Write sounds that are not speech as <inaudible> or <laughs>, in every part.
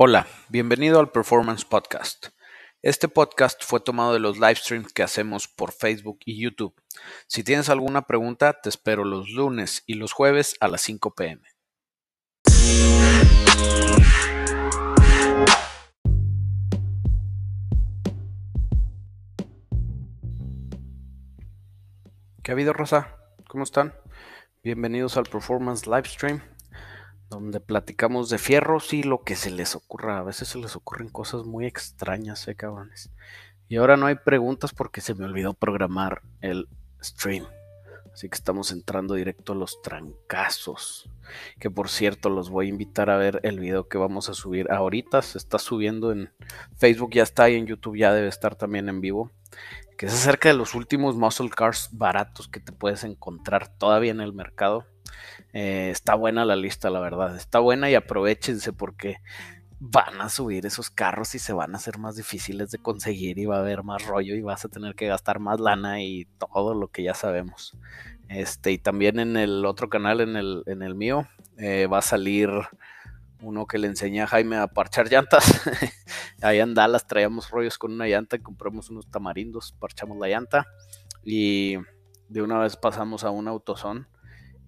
Hola, bienvenido al Performance Podcast. Este podcast fue tomado de los live streams que hacemos por Facebook y YouTube. Si tienes alguna pregunta, te espero los lunes y los jueves a las 5 pm. ¿Qué ha habido, Rosa? ¿Cómo están? Bienvenidos al Performance Livestream, donde platicamos de fierros y lo que se les ocurra. A veces se les ocurren cosas muy extrañas, eh, cabrones. Y ahora no hay preguntas porque se me olvidó programar el stream. Así que estamos entrando directo a los trancazos. Que por cierto, los voy a invitar a ver el video que vamos a subir ahorita. Se está subiendo en Facebook, ya está y en YouTube ya debe estar también en vivo. Que es acerca de los últimos muscle cars baratos que te puedes encontrar todavía en el mercado. Eh, está buena la lista, la verdad. Está buena y aprovechense porque van a subir esos carros y se van a hacer más difíciles de conseguir y va a haber más rollo y vas a tener que gastar más lana y todo lo que ya sabemos. Este, y también en el otro canal, en el, en el mío, eh, va a salir uno que le enseñé a Jaime a parchar llantas. <laughs> Ahí en Dallas traíamos rollos con una llanta y compramos unos tamarindos, parchamos la llanta y de una vez pasamos a un autosón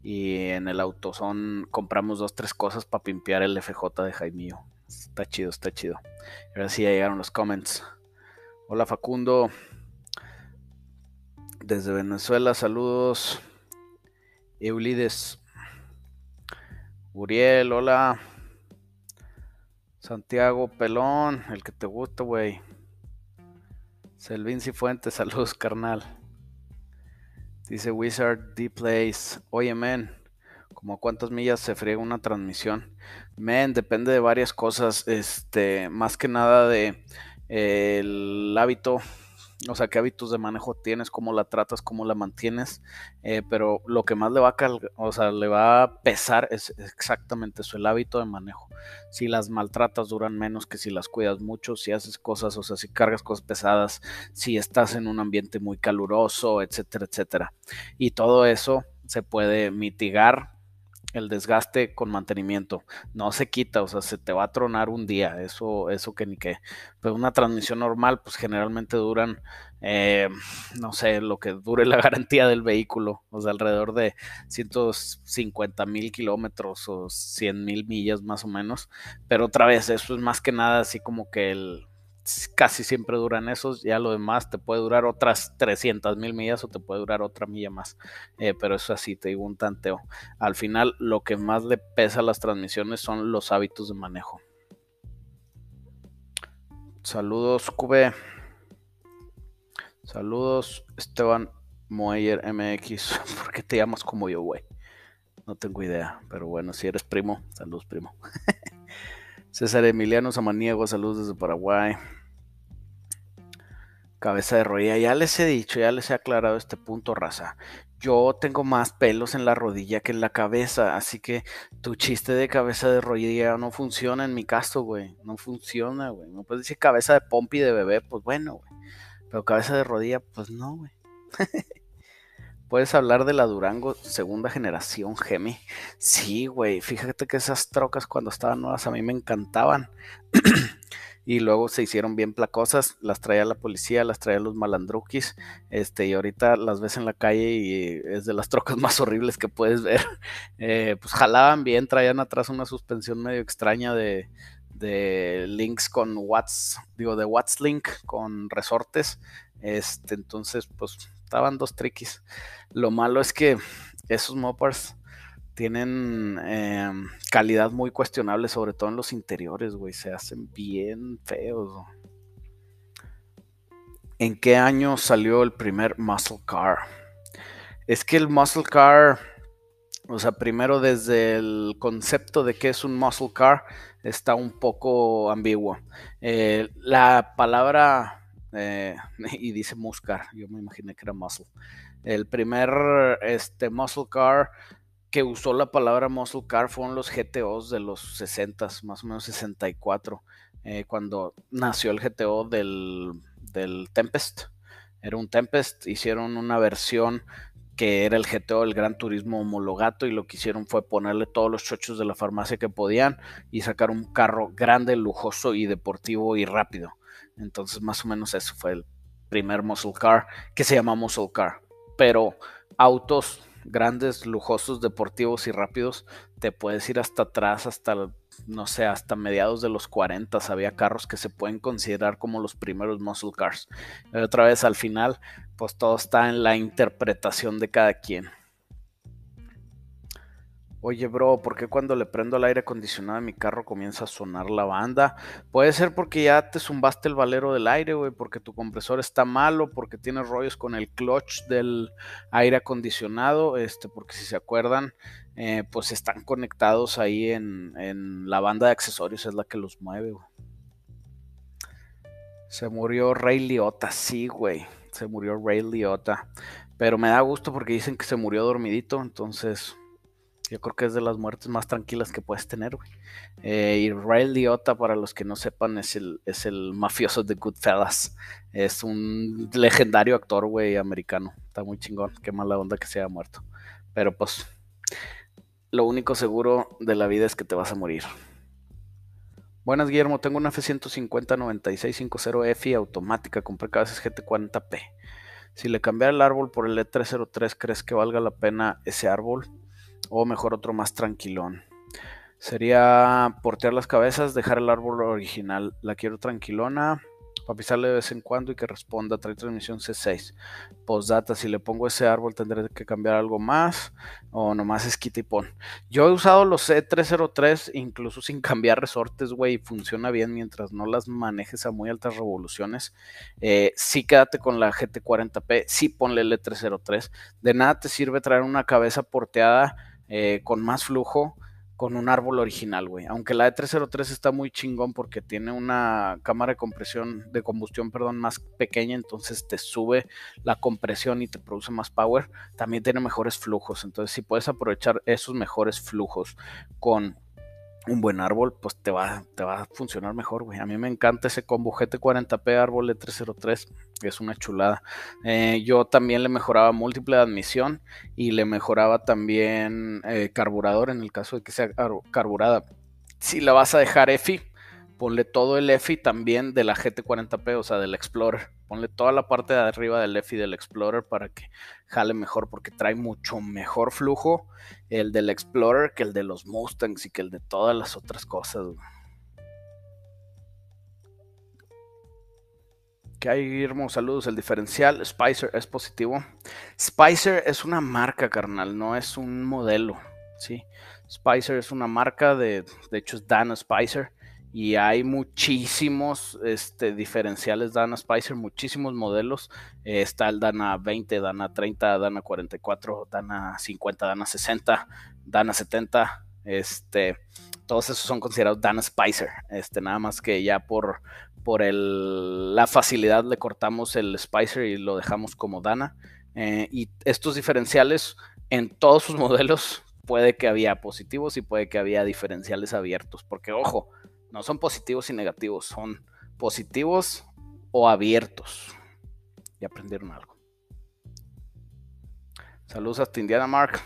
y en el autosón compramos dos, tres cosas para pimpear el FJ de Jaime. Está chido, está chido. Ahora sí ya llegaron los comments. Hola Facundo. Desde Venezuela, saludos. Eulides. Uriel, hola. Santiago Pelón, el que te gusta, güey. Selvin Cifuentes, <laughs> saludos, carnal. Dice Wizard D-Plays. Oye, men, como cuántas millas se friega una transmisión. Men, depende de varias cosas. Este, más que nada de eh, el hábito. O sea, qué hábitos de manejo tienes, cómo la tratas, cómo la mantienes. Eh, pero lo que más le va a o sea, le va a pesar es exactamente eso, el hábito de manejo. Si las maltratas duran menos que si las cuidas mucho, si haces cosas, o sea, si cargas cosas pesadas, si estás en un ambiente muy caluroso, etcétera, etcétera. Y todo eso se puede mitigar el desgaste con mantenimiento. No se quita, o sea, se te va a tronar un día, eso, eso que ni que. Pero una transmisión normal, pues generalmente duran, eh, no sé, lo que dure la <laughs> garantía del vehículo, o sea, alrededor de 150 mil kilómetros o 100 mil millas más o menos. Pero otra vez, eso es más que nada así como que el casi siempre duran esos, ya lo demás te puede durar otras 300 mil millas o te puede durar otra milla más, eh, pero eso así, te digo un tanteo. Al final lo que más le pesa a las transmisiones son los hábitos de manejo. Saludos, Cube. Saludos, Esteban Moyer MX. <laughs> ¿Por qué te llamas como yo, güey? No tengo idea, pero bueno, si eres primo, saludos, primo. <laughs> César Emiliano Samaniego, saludos desde Paraguay. Cabeza de rodilla, ya les he dicho, ya les he aclarado este punto, raza. Yo tengo más pelos en la rodilla que en la cabeza, así que tu chiste de cabeza de rodilla no funciona en mi caso, güey. No funciona, güey. No puedes decir cabeza de pompi de bebé, pues bueno, güey. Pero cabeza de rodilla, pues no, güey. <laughs> Puedes hablar de la Durango segunda generación Gemi. Sí, güey. Fíjate que esas trocas cuando estaban nuevas a mí me encantaban. <clears throat> y luego se hicieron bien placosas. Las traía la policía, las traía los malandruquis. Este, y ahorita las ves en la calle y es de las trocas <laughs> más horribles que puedes ver. Eh, pues jalaban bien, traían atrás una suspensión medio extraña de, de links con Watts, digo, de Watts Link con resortes. Este, entonces, pues estaban dos triquis. Lo malo es que esos moppers tienen em, calidad muy cuestionable, sobre todo en los interiores, güey. Se hacen bien feos. ¿En qué año salió el primer muscle car? Es que el muscle car, o sea, primero desde el concepto de qué es un muscle car, está un poco ambiguo. Eh, la palabra eh, <laughs> y dice Muscar, yo me imaginé que era muscle. El primer este, muscle car que usó la palabra muscle car fueron los GTOs de los 60, más o menos 64, eh, cuando nació el GTO del, del Tempest. Era un Tempest, hicieron una versión que era el GTO, el Gran Turismo homologato, y lo que hicieron fue ponerle todos los chochos de la farmacia que podían y sacar un carro grande, lujoso y deportivo y rápido. Entonces, más o menos eso fue el primer muscle car que se llama muscle car. Pero autos grandes, lujosos, deportivos y rápidos, te puedes ir hasta atrás, hasta, no sé, hasta mediados de los 40. Había carros que se pueden considerar como los primeros muscle cars. Y otra vez al final, pues todo está en la interpretación de cada quien. Oye, bro, ¿por qué cuando le prendo el aire acondicionado a mi carro comienza a sonar la banda? Puede ser porque ya te zumbaste el valero del aire, güey, porque tu compresor está malo, porque tienes rollos con el clutch del aire acondicionado, este, porque si se acuerdan, eh, pues están conectados ahí en, en, la banda de accesorios, es la que los mueve, güey. Se murió Ray Liotta, sí, güey, se murió Ray Liotta, pero me da gusto porque dicen que se murió dormidito, entonces yo creo que es de las muertes más tranquilas que puedes tener, güey. Eh, y Ray Liotta, para los que no sepan, es el, es el mafioso de Goodfellas. Es un legendario actor, güey, americano. Está muy chingón. Qué mala onda que se haya muerto. Pero pues, lo único seguro de la vida es que te vas a morir. Buenas, Guillermo. Tengo una F-150 9650F automática. Compré veces GT40P. Si le cambiara el árbol por el E303, ¿crees que valga la pena ese árbol? O mejor otro más tranquilón. Sería portear las cabezas, dejar el árbol original. La quiero tranquilona, para pisarle de vez en cuando y que responda. Trae transmisión C6. Postdata, si le pongo ese árbol tendré que cambiar algo más o nomás es quita y pon. Yo he usado los C303 incluso sin <laughs> cambiar resortes, güey, y funciona bien mientras no las manejes a muy altas revoluciones. Eh, sí quédate con la GT40P, sí ponle el E303. De nada te sirve traer una cabeza porteada eh, con más flujo con un árbol original, güey. Aunque la E303 está muy chingón porque tiene una cámara de compresión, de combustión, perdón, más pequeña, entonces te sube la compresión y te produce más power. También tiene mejores flujos, entonces si puedes aprovechar esos mejores flujos con un buen árbol, pues te va, te va a funcionar mejor, güey. A mí me encanta ese combo GT40P árbol E303, es una chulada. Eh, yo también le mejoraba múltiple de admisión y le mejoraba también eh, carburador en el caso de que sea carburada. Si la vas a dejar EFI, ponle todo el EFI también de la GT40P, o sea, del Explorer. Ponle toda la parte de arriba del EFI del Explorer para que jale mejor, porque trae mucho mejor flujo el del Explorer que el de los Mustangs y que el de todas las otras cosas. ¿Qué hay, Guillermo? Saludos. El diferencial Spicer es positivo. Spicer es una marca, carnal, no es un modelo. ¿sí? Spicer es una marca, de, de hecho es Dana Spicer y hay muchísimos este, diferenciales Dana Spicer, muchísimos modelos. Eh, está el Dana 20, Dana 30, Dana 44, Dana 50, Dana 60, Dana 70. Este, todos esos son considerados Dana Spicer. Este, nada más que ya por, por el, la facilidad le cortamos el Spicer y lo dejamos como Dana. Eh, y estos diferenciales en todos sus modelos puede que había positivos y puede que había diferenciales abiertos. Porque ojo, no son positivos y negativos, son positivos o abiertos. Y aprendieron algo. Saludos hasta Indiana Mark.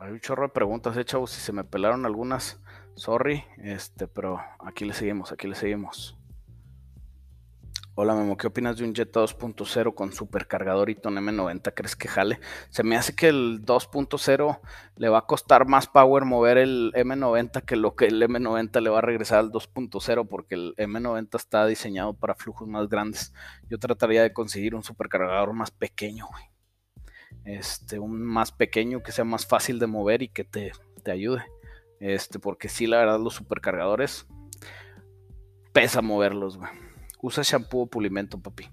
Hay un chorro de preguntas, eh. Si se me pelaron algunas, sorry. Este, pero aquí le seguimos, aquí le seguimos. Hola Memo, ¿qué opinas de un Jetta 2.0 con supercargador y ton M90? ¿Crees que jale? Se me hace que el 2.0 le va a costar más power mover el M90 que lo que el M90 le va a regresar al 2.0 porque el M90 está diseñado para flujos más grandes. Yo trataría de conseguir un supercargador más pequeño, güey. Este, un más pequeño que sea más fácil de mover y que te, te ayude. Este, porque sí, la verdad, los supercargadores pesa moverlos, güey usa shampoo o pulimento, papi.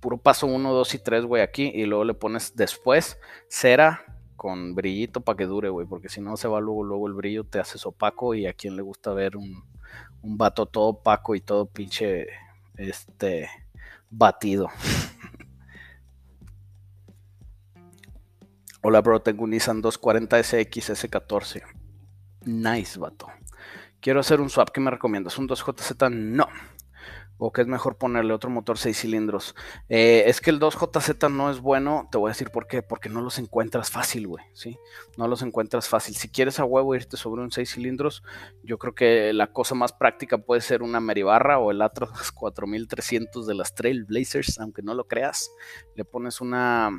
Puro paso 1, 2 y 3, güey, aquí. Y luego le pones después cera con brillito para que dure, güey. Porque si no se va luego, luego el brillo te haces opaco. Y a quien le gusta ver un, un vato todo opaco y todo pinche este batido. <laughs> Hola, bro. Tengo un Nissan 240 SX S14. Nice, vato. Quiero hacer un swap. ¿Qué me recomiendas? ¿Un 2JZ? No. O que es mejor ponerle otro motor 6 cilindros. Eh, es que el 2JZ no es bueno, te voy a decir por qué, porque no los encuentras fácil, güey, ¿sí? No los encuentras fácil. Si quieres a huevo irte sobre un 6 cilindros, yo creo que la cosa más práctica puede ser una Meribarra o el Atros 4300 de las Trailblazers, aunque no lo creas. Le pones una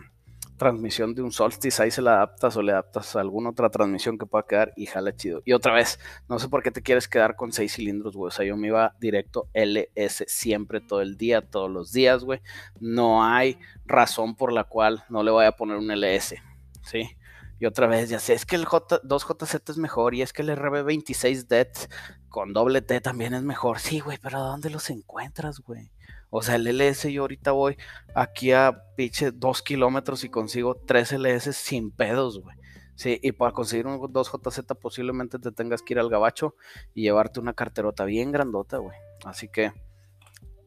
transmisión de un Solstice, ahí se la adaptas o le adaptas a alguna otra transmisión que pueda quedar y jala chido. Y otra vez, no sé por qué te quieres quedar con seis cilindros, güey. O sea, yo me iba directo LS siempre, todo el día, todos los días, güey. No hay razón por la cual no le voy a poner un LS, ¿sí? Y otra vez, ya sé, es que el J, 2JZ es mejor y es que el RB26 DET con doble T también es mejor. Sí, güey, pero ¿dónde los encuentras, güey? O sea, el LS yo ahorita voy aquí a pinche dos kilómetros y consigo tres LS sin pedos, güey. Sí, y para conseguir un 2JZ posiblemente te tengas que ir al gabacho y llevarte una carterota bien grandota, güey. Así que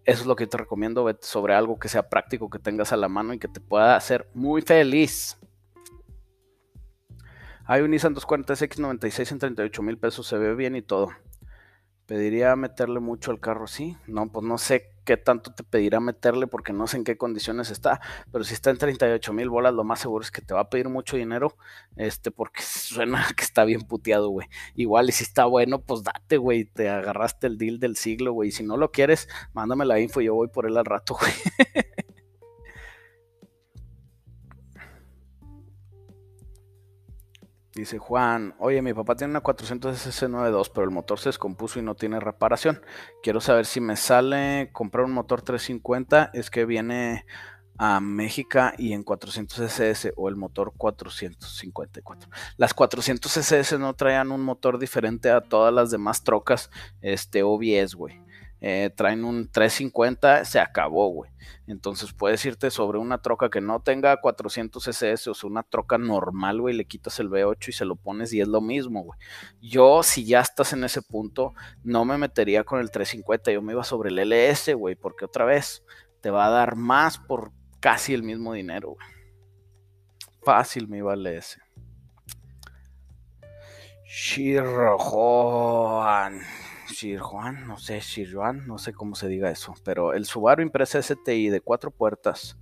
eso es lo que te recomiendo, vete sobre algo que sea práctico, que tengas a la mano y que te pueda hacer muy feliz. Hay un Nissan 240X96 en 38 mil pesos, se ve bien y todo. Pediría meterle mucho al carro, sí. No, pues no sé qué tanto te pedirá meterle porque no sé en qué condiciones está, pero si está en 38 mil bolas, lo más seguro es que te va a pedir mucho dinero, este, porque <laughs> suena que está bien puteado, güey. Igual, y si está bueno, pues date, güey, te agarraste el deal del siglo, güey. Si no lo quieres, mándame la info y yo voy por él al rato, <laughs> güey. Dice Juan, oye, mi papá tiene una 400 SC92, pero el motor se descompuso y no tiene reparación. Quiero saber si me sale comprar un motor 350, es que viene a México y en 400 SS o el motor 454. Las 400 SS no traían un motor diferente a todas las demás trocas, este OBS, güey. Eh, traen un 350, se acabó, güey. Entonces puedes irte sobre una troca que no tenga 400 SS, o sea, una troca normal, güey, le quitas el V8 y se lo pones y es lo mismo, güey. Yo, si ya estás en ese punto, no me metería con el 350, yo me iba sobre el LS, güey, porque otra vez te va a dar más por casi el mismo dinero, güey. Fácil me iba al LS. Shirrojoan. Sir Juan, no sé, Sir Juan, no sé cómo se diga eso, pero el Subaru Impresa STI de cuatro puertas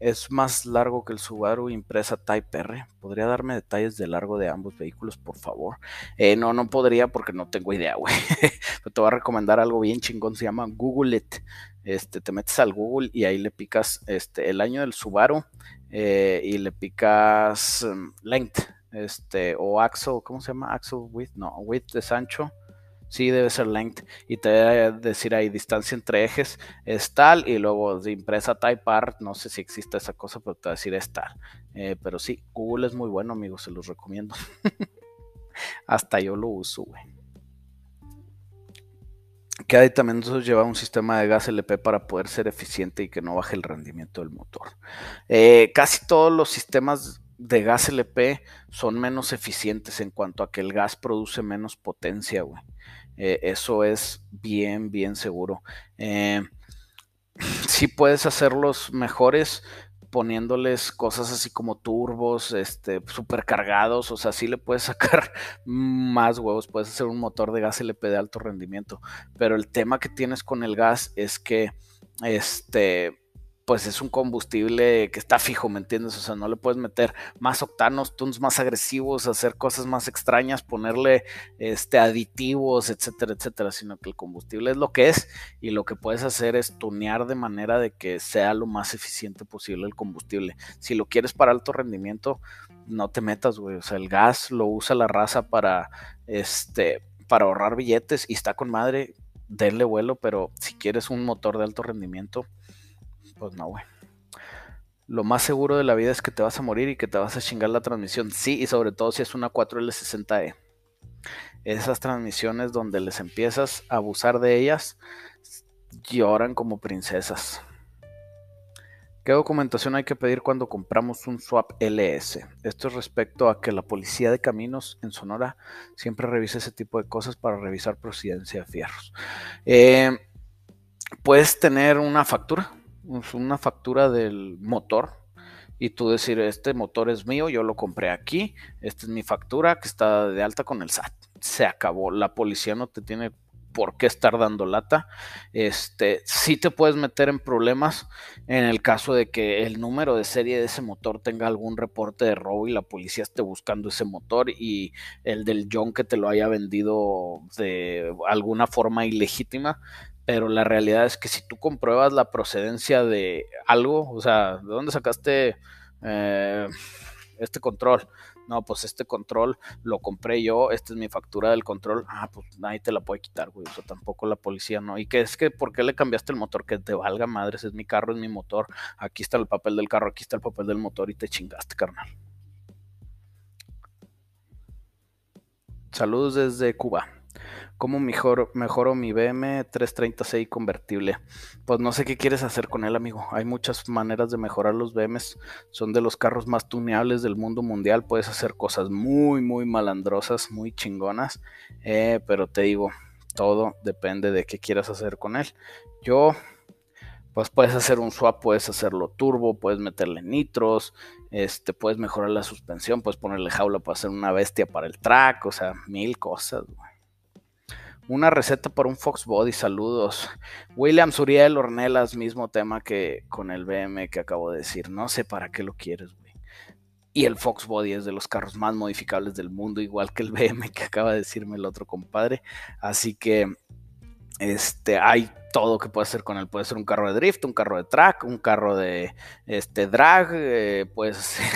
es más largo que el Subaru Impresa Type R. ¿Podría darme detalles de largo de ambos vehículos, por favor? Eh, no, no podría porque no tengo idea, güey. <laughs> te voy a recomendar algo bien chingón, se llama Google It. Este, te metes al Google y ahí le picas este, el año del Subaru eh, y le picas um, length, este, o axo, ¿cómo se llama? Axo width, no, width es ancho Sí, debe ser length. Y te a decir ahí distancia entre ejes es tal. Y luego de impresa type art, no sé si existe esa cosa, pero te va a decir es tal. Eh, pero sí, Google es muy bueno, amigos, se los recomiendo. <laughs> Hasta yo lo uso, güey. Que ahí nosotros lleva un sistema de gas LP para poder ser eficiente y que no baje el rendimiento del motor. Eh, casi todos los sistemas de gas LP son menos eficientes en cuanto a que el gas produce menos potencia, güey. Eh, eso es bien, bien seguro. Eh, <sighs> si puedes hacerlos mejores poniéndoles cosas así como turbos, este, supercargados, o sea, sí le puedes <laughs> sacar más huevos, puedes hacer un motor de gas LP de alto rendimiento, pero el tema que tienes con el gas es que, este, pues es un combustible que está fijo, ¿me entiendes? O sea, no le puedes meter más octanos, tunes más agresivos, hacer cosas más extrañas, ponerle este, aditivos, etcétera, etcétera, sino que el combustible es lo que es y lo que puedes hacer es tunear de manera de que sea lo más eficiente posible el combustible. Si lo quieres para alto rendimiento, no te metas, güey. O sea, el gas lo usa la raza para, este, para ahorrar billetes y está con madre, denle vuelo, pero si quieres un motor de alto rendimiento, pues no, güey. Lo más seguro de la vida es que te vas a morir y que te vas a chingar la transmisión. Sí, y sobre todo si es una 4L60E. Esas transmisiones donde les empiezas a abusar de ellas, lloran como princesas. ¿Qué documentación hay que pedir cuando compramos un swap LS? Esto es respecto a que la policía de caminos en Sonora siempre revisa ese tipo de cosas para revisar procedencia de fierros. Eh, puedes tener una factura, una factura del motor y tú decir, este motor es mío, yo lo compré aquí, esta es mi factura que está de alta con el SAT. Se acabó, la policía no te tiene por qué estar dando lata. Este, sí te puedes meter en problemas en el caso de que el número de serie de ese motor tenga algún reporte de robo y la policía esté buscando ese motor y el del John que te lo haya vendido de alguna forma ilegítima. Pero la realidad es que si tú compruebas la procedencia de algo, o sea, ¿de dónde sacaste eh, este control? no, pues este control lo compré yo, esta es mi factura del control, ah, pues nadie te la puede quitar, güey, o sea, tampoco la policía, ¿no? Y que es que, ¿por qué le cambiaste el motor? Que te valga madres, es mi carro, es mi motor, aquí está el papel del carro, aquí está el papel del motor y te chingaste, carnal. Saludos desde Cuba. ¿Cómo mejor, mejoro mi BM 330 convertible? Pues no sé qué quieres hacer con él, amigo. Hay muchas maneras de mejorar los BMs. Son de los carros más tuneables del mundo mundial. Puedes hacer cosas muy, muy malandrosas, muy chingonas. Eh, pero te digo, todo depende de qué quieras hacer con él. Yo, pues puedes hacer un swap, puedes hacerlo turbo, puedes meterle nitros, este, puedes mejorar la suspensión, puedes ponerle jaula para hacer una bestia para el track, o sea, mil cosas, una receta para un Fox Body, saludos. William Suriel Ornelas, mismo tema que con el BM que acabo de decir. No sé para qué lo quieres, güey. Y el Fox Body es de los carros más modificables del mundo, igual que el BM que acaba de decirme el otro compadre. Así que este, hay todo que puede hacer con él. Puede ser un carro de drift, un carro de track, un carro de este, drag, eh, puede ser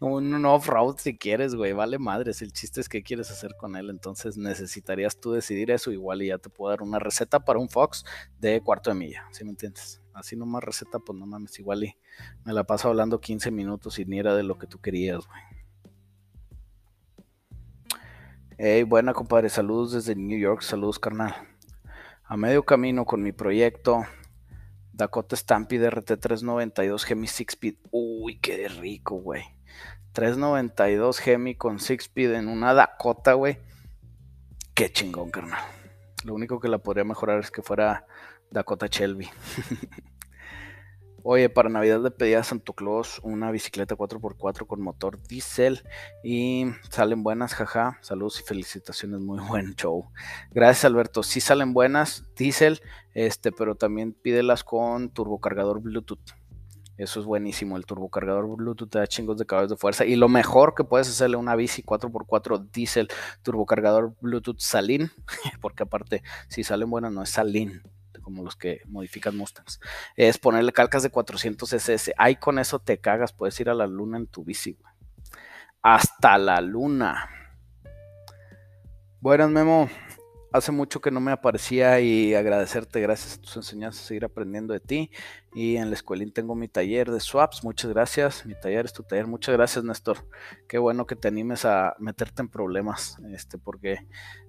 un off-road si quieres, güey, vale madres. El chiste es qué quieres hacer con él. Entonces necesitarías tú decidir eso igual y ya te puedo dar una receta para un Fox de cuarto de milla, ¿sí me entiendes? Así nomás receta, pues no mames, igual y me la paso hablando 15 minutos y ni era de lo que tú querías, güey. Hey, buena compadre, saludos desde New York, saludos carnal. A medio camino con mi proyecto Dakota Stampede RT392 Gemi 6-Speed. Uy, qué rico, güey. 392 Gemi con 6-Speed en una Dakota, güey. Qué chingón, carnal. Lo único que la podría mejorar es que fuera Dakota Shelby. <laughs> Oye, para Navidad le pedí a Santo Claus una bicicleta 4x4 con motor diésel y salen buenas, jaja. Saludos y felicitaciones, muy <laughs> buen show. Gracias, Alberto. Sí salen buenas, diésel, este, pero también pídelas con turbocargador Bluetooth. Eso es buenísimo, el turbocargador Bluetooth te da chingos de caballos de fuerza. Y lo mejor que puedes hacerle una bici 4x4 diésel turbocargador Bluetooth Salin, <laughs> porque aparte, si salen buenas, no es Salin, como los que modifican Mustangs, es ponerle calcas de 400 SS. Ahí con eso te cagas, puedes ir a la luna en tu bici, Hasta la luna. Buenas, Memo. Hace mucho que no me aparecía y agradecerte gracias a tus enseñanzas, seguir aprendiendo de ti. Y en la escuelín tengo mi taller de swaps, muchas gracias. Mi taller es tu taller, muchas gracias, Néstor. Qué bueno que te animes a meterte en problemas, este, porque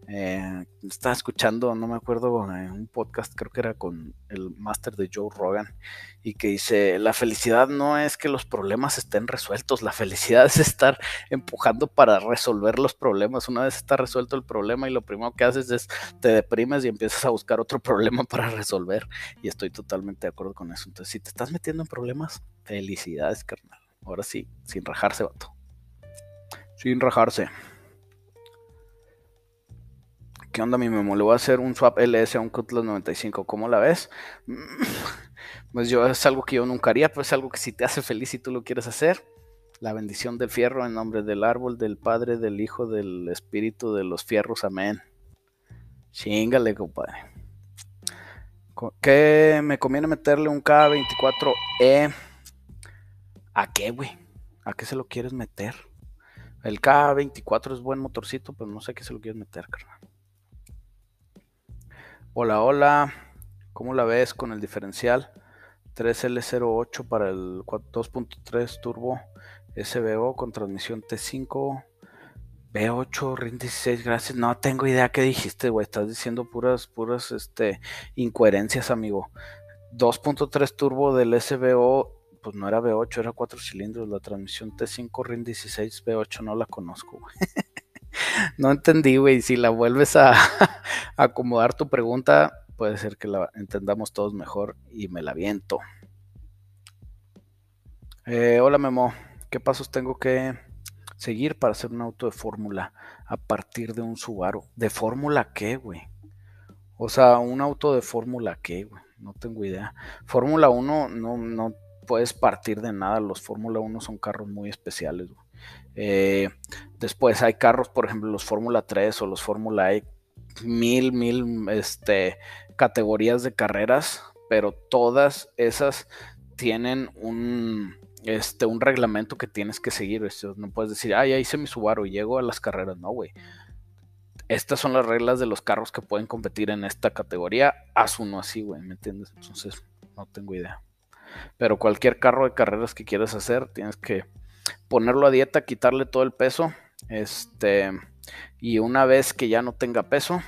eh, estaba escuchando, no me acuerdo, un podcast, creo que era con el máster de Joe Rogan, y que dice, la felicidad no es que los problemas estén resueltos, la felicidad <laughs> es estar empujando para resolver los problemas. Una vez está resuelto el problema y lo primero que haces es te deprimes y empiezas a buscar otro <laughs> problema para resolver. Y estoy totalmente de acuerdo con eso. Entonces, si te estás metiendo en problemas, felicidades, carnal. Ahora sí, sin rajarse, vato. Sin rajarse. ¿Qué onda mi memo? Le voy a hacer un swap LS a un Cutlass 95. ¿Cómo la ves? Pues yo es algo que yo nunca haría, pero es algo que si te hace feliz y tú lo quieres hacer. La bendición del fierro en nombre del árbol, del Padre, del Hijo, del Espíritu, de los fierros. Amén. Chingale, compadre. ¿Qué me conviene meterle un K24E? ¿A qué, güey? ¿A qué se lo quieres meter? El K24 es buen motorcito, pero no sé qué se lo quieres meter, carnal. Hola, hola. ¿Cómo la ves con el diferencial? 3L08 para el 2.3 turbo SBO con transmisión T5. B8, RIN 16, gracias. No tengo idea qué dijiste, güey. Estás diciendo puras, puras, este, incoherencias, amigo. 2.3 turbo del SBO, pues no era V8, era 4 cilindros. La transmisión T5 RIN 16 V8 no la conozco, güey. <laughs> no entendí, güey. Si la vuelves a <laughs> acomodar tu pregunta, puede ser que la entendamos todos mejor y me la viento. Eh, hola Memo, ¿qué pasos tengo que seguir para hacer un auto de fórmula a partir de un Subaru? ¿De fórmula qué, güey? O sea, un auto de Fórmula qué, güey. No tengo idea. Fórmula 1 no, no puedes partir de nada. Los Fórmula 1 son carros muy especiales, güey. Eh, después hay carros, por ejemplo, los Fórmula 3 o los Fórmula E, mil, mil este, categorías de carreras, pero todas esas tienen un, este, un reglamento que tienes que seguir. No puedes decir, ay, ya hice mi Subaru llego a las carreras. No, güey. Estas son las reglas de los carros que pueden competir en esta categoría. Haz uno así, güey, ¿me entiendes? Entonces, no tengo idea. Pero cualquier carro de carreras que quieras hacer, tienes que ponerlo a dieta, quitarle todo el peso. Este, y una vez que ya no tenga peso,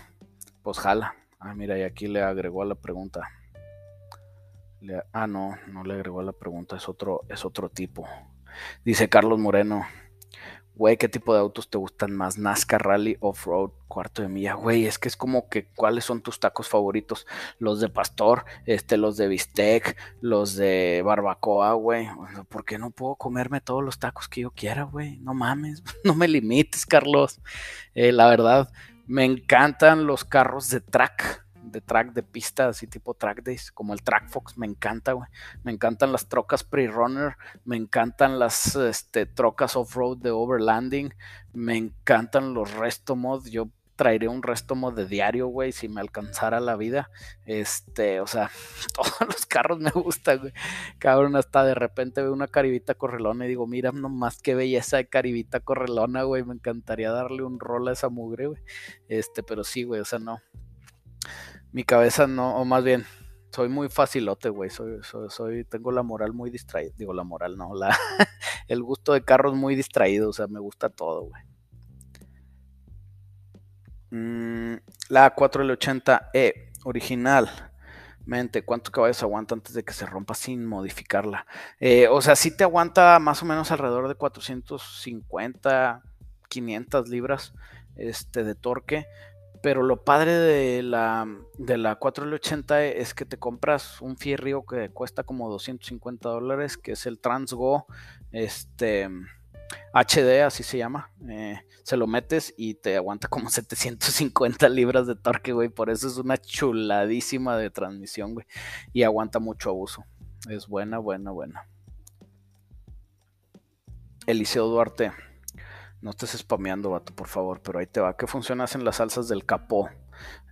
pues jala. Ah, mira, y aquí le agregó a la pregunta. Ah, no, no le agregó la pregunta, es otro, es otro tipo. Dice Carlos Moreno, güey, ¿qué tipo de autos te gustan más? NASCAR Rally Off-Road, cuarto de milla, güey, es que es como que, ¿cuáles son tus tacos favoritos? Los de pastor, este, los de bistec, los de barbacoa, güey. ¿Por qué no puedo comerme todos los tacos que yo quiera, güey? No mames, <laughs> no me limites, Carlos. Eh, la verdad, me encantan los carros de track track de pista, así tipo track days, como el Track Fox, me encanta, güey. Me encantan las trocas pre-runner, me encantan las este, trocas off-road de overlanding, me encantan los resto mod. Yo traeré un resto mod de diario, güey, si me alcanzara la vida. Este, o sea, <laughs> todos los carros me gustan, güey. Cabrón, hasta de repente veo una caribita correlona y digo, mira nomás qué belleza de caribita correlona, güey. Me encantaría darle un rol a esa mugre, güey. Este, pero sí, güey, o sea, no mi cabeza no, o más bien, soy muy facilote, güey. Soy, soy, tengo la moral muy distraída. Digo, la moral no, la, <laughs> el gusto de carros muy distraído. O sea, me gusta todo, güey. Mm, la 4L80E, original. Mente, ¿cuántos caballos aguanta antes de que se rompa sin modificarla? Eh, o sea, sí te aguanta más o menos alrededor de 450, 500 libras este, de torque pero lo padre de la, de la 4L80 es que te compras un fierro que cuesta como 250 dólares, que es el Transgo este, HD, así se llama. Eh, se lo metes y te aguanta como <laughs> 750 libras de torque, güey. Por eso es una chuladísima de transmisión, güey. Y aguanta mucho abuso. Es buena, buena, buena. Eliseo Duarte. No estés spameando, vato, por favor, pero ahí te va. ¿Qué funcionas en las alzas del capó?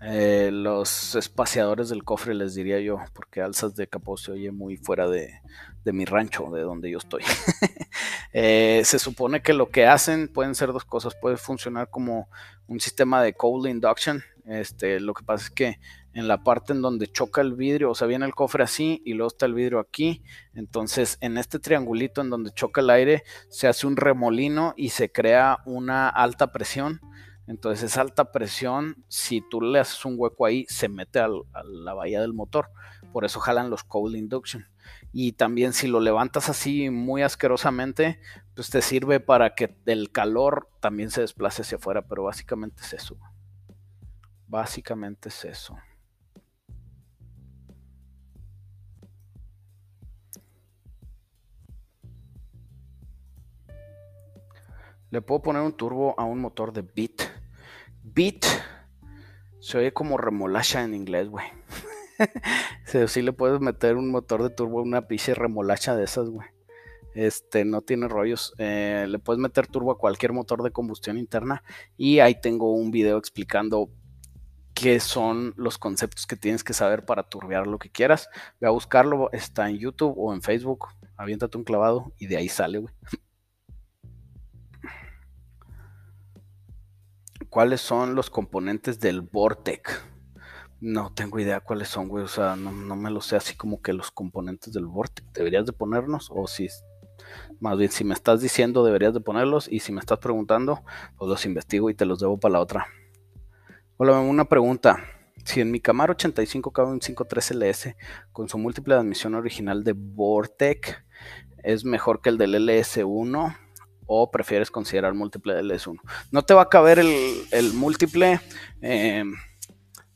Eh, los espaciadores del cofre, les diría yo, porque alzas de capó se oye muy fuera de, mi rancho, de donde yo estoy. <laughs> Eh, se supone que lo que hacen pueden ser dos cosas. Puede funcionar como un sistema de cold induction. Este, lo que pasa es que en la parte en donde choca el vidrio, o sea, viene el cofre así y luego está el vidrio aquí. Entonces, en este triangulito en donde choca el aire, se hace un remolino y se crea una alta presión. Entonces, esa alta presión, si tú le haces un hueco ahí, se mete a la bahía del motor. Por eso jalan los cold induction. Y también si lo levantas así muy asquerosamente, pues te sirve para que el calor también se desplace hacia afuera, pero básicamente es eso. Básicamente es eso. Le puedo poner un turbo a un motor de Beat. Beat se oye como remolacha en inglés, güey. <laughs> sí, le puedes meter un motor de turbo a una pinche remolacha de esas, güey. Este, no tiene rollos. Eh, le puedes meter turbo a cualquier motor de combustión interna. Y ahí tengo un video explicando qué son los conceptos que tienes que saber para turbear lo que quieras. Ve a buscarlo, está en YouTube o en Facebook. Aviéntate un clavado y de ahí sale, güey. <laughs> ¿Cuáles son los componentes del Vortec? No tengo idea cuáles son, güey. O sea, no, me lo sé así como que los componentes del Vortec. ¿Deberías de ponernos? O si, más bien, si me estás diciendo, deberías de ponerlos. Y si me estás preguntando, pues los investigo y te los debo para la otra. Hola, una pregunta. Si en mi Camaro 85 cabe un 5.3 LS con su múltiple admisión original de Vortec, ¿es mejor que el del LS1? O prefieres considerar múltiple del S1. No te va a caber el, múltiple eh,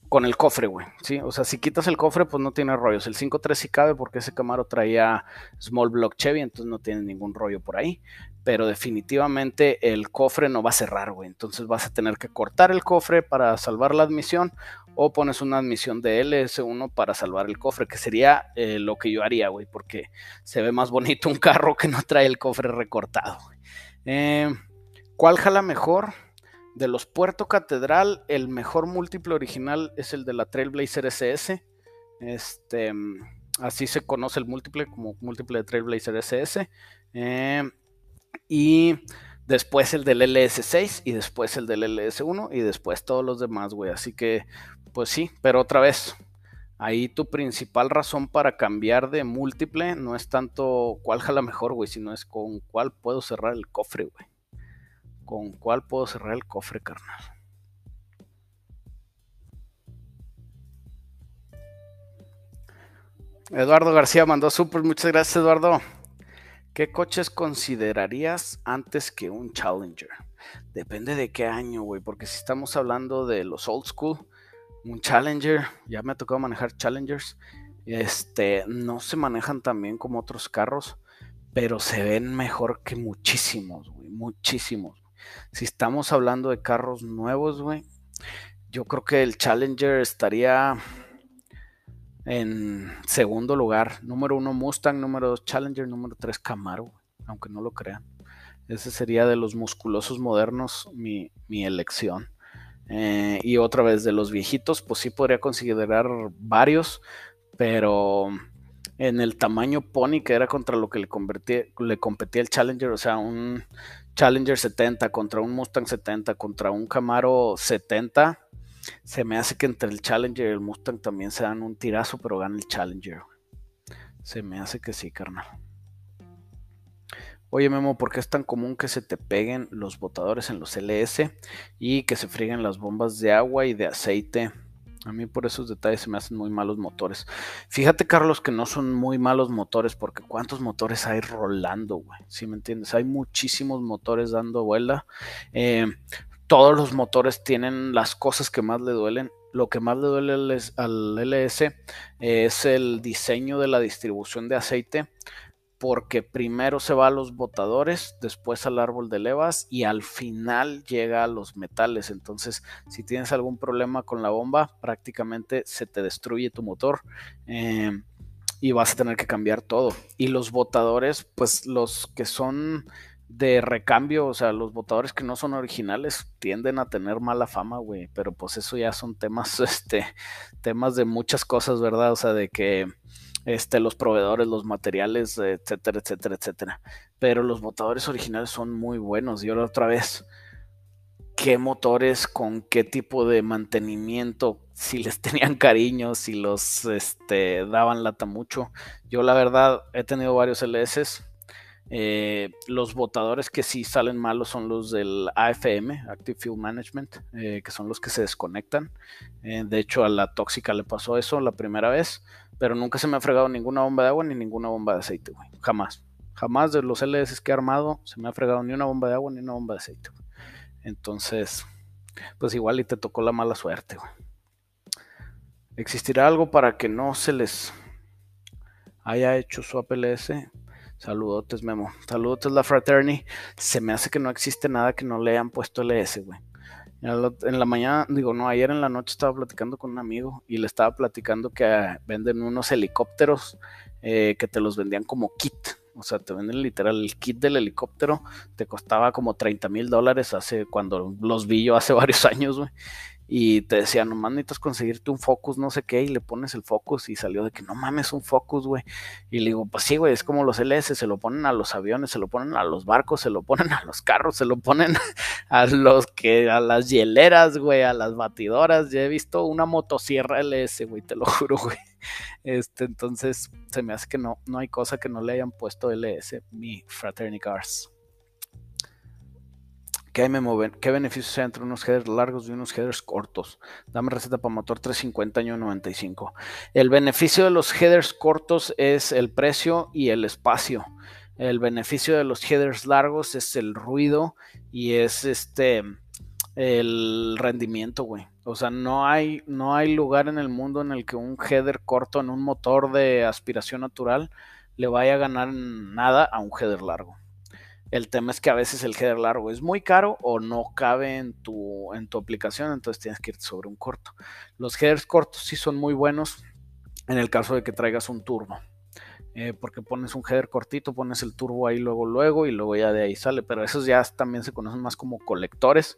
con el cofre, güey. ¿sí? O sea, si quitas el cofre, pues no tiene rollos. El 5.3 sí cabe porque ese Camaro traía Small Block Chevy, entonces no tiene ningún rollo por ahí. Pero definitivamente el cofre no va a cerrar, güey. Entonces vas a tener que cortar el cofre para salvar la admisión o pones una admisión de LS1 para salvar el cofre, que sería eh, lo que yo haría, güey, porque se ve más bonito un carro que no trae el cofre recortado. Eh, ¿Cuál jala mejor? De los Puerto Catedral, el mejor múltiple original es el de la Trailblazer SS. Este, así se conoce el múltiple como múltiple de Trailblazer SS. Eh, y después el del LS6 y después el del LS1 y después todos los demás, güey. Así que, pues sí, pero otra vez, ahí tu principal razón para cambiar de múltiple no es tanto cuál jala mejor, güey, sino es con cuál puedo cerrar el cofre, güey. Con cuál puedo cerrar el cofre, carnal. Eduardo García mandó super, muchas gracias Eduardo. ¿Qué coches considerarías antes que un Challenger? Depende de qué año, güey, porque si estamos hablando de los old school, un Challenger, ya me ha tocado manejar Challengers, este, no se manejan tan bien como otros carros, pero se ven mejor que muchísimos, muchísimos. Si estamos hablando de carros nuevos, güey, yo creo que el Challenger estaría en segundo lugar, número uno Mustang, número dos Challenger, número tres Camaro, aunque no lo crean. Ese sería de los musculosos modernos mi, elección. Eh, y otra vez de los viejitos, pues sí podría considerar varios, pero en el tamaño pony que era contra lo que le, le competía el Challenger, o sea, un Challenger 70 contra un Mustang 70 contra un Camaro 70, se me hace que entre el Challenger y el Mustang también se dan un tirazo, pero gana el Challenger. Se me hace que sí, carnal. Oye Memo, ¿por qué es tan común que se te peguen los botadores en los LS y que se frieguen las bombas de agua y de aceite? A mí por esos detalles se me hacen muy malos motores. Fíjate, Carlos, que no son muy malos motores, porque ¿cuántos motores hay rolando, güey? ¿Sí me entiendes? Hay muchísimos motores dando vuelta. Eh, todos los motores tienen las cosas que más le duelen. Lo que más le duele al LS es el diseño de la distribución de aceite, porque primero se va a los botadores, después al árbol de levas y al final llega a los metales. Entonces, si tienes algún problema con la bomba, prácticamente se te destruye tu motor. Eh, y vas a tener que cambiar todo. Y los botadores, pues los que son de recambio, o sea, los votadores que no son originales tienden a tener mala fama, güey, pero pues eso ya son temas, <laughs> este, temas de muchas cosas, ¿verdad? O sea, de que, este, los proveedores, los materiales, etcétera, etcétera, etcétera. Pero los votadores originales son muy buenos. Y ahora otra vez, ¿qué motores con qué tipo de mantenimiento? Si les <laughs> tenían cariño, si los, este, daban lata mucho. Yo la verdad he tenido varios LS eh, los botadores que sí salen malos son los del AFM, Active Fuel Management, eh, que son los que se desconectan. Eh, de hecho, a la tóxica le pasó eso la primera vez, pero nunca se me ha fregado ninguna bomba de agua ni ninguna bomba de aceite, güey. Jamás. Jamás de los LS que he armado se me ha fregado ni una bomba de agua ni una bomba de aceite. Entonces, pues igual y te tocó la mala suerte, güey. ¿Existirá algo para que no se les haya hecho su APLS? Saludotes, Memo. Saludotes, la Fraternity. Se me hace que no existe nada que no le hayan puesto LS, güey. En la mañana, digo, no, ayer en la noche estaba platicando con un amigo y le estaba platicando que ah, venden unos helicópteros eh, que te los vendían como kit. O sea, te venden literal el kit del helicóptero. Te costaba como 30 mil dólares hace cuando los vi yo hace <laughs> varios años, güey y te decía, no necesitas conseguirte un Focus, no sé qué, y le pones el Focus y salió de que no mames un Focus, güey. Y le digo, pues sí, güey, es como los LS, se lo ponen a los aviones, se lo ponen a los barcos, se lo ponen a los carros, se lo ponen <laughs> a los que, a las hieleras, güey, a las batidoras. Ya he visto una motosierra LS, güey, te lo juro, <laughs> güey. Este, entonces, se me hace que no, no hay cosa que no le hayan puesto LS, mi Fraternity Cars. ¿Qué, me ¿Qué beneficios hay entre unos headers largos y unos headers cortos? Dame receta para motor 350 año 95. El beneficio de los headers cortos es el precio y el espacio. El beneficio de los headers largos es el ruido y es este el rendimiento, güey. O sea, no hay, no hay lugar en el mundo en el que un header corto en un motor de aspiración natural le vaya a ganar nada a un header largo. El tema es que a veces el header largo es muy caro o no cabe en tu, en tu aplicación, entonces tienes que ir sobre un corto. Los headers cortos sí son muy buenos en el caso de que traigas un turbo. Eh, porque pones un header cortito, pones el turbo ahí luego, luego y luego ya de ahí sale. Pero esos ya también se conocen más como colectores,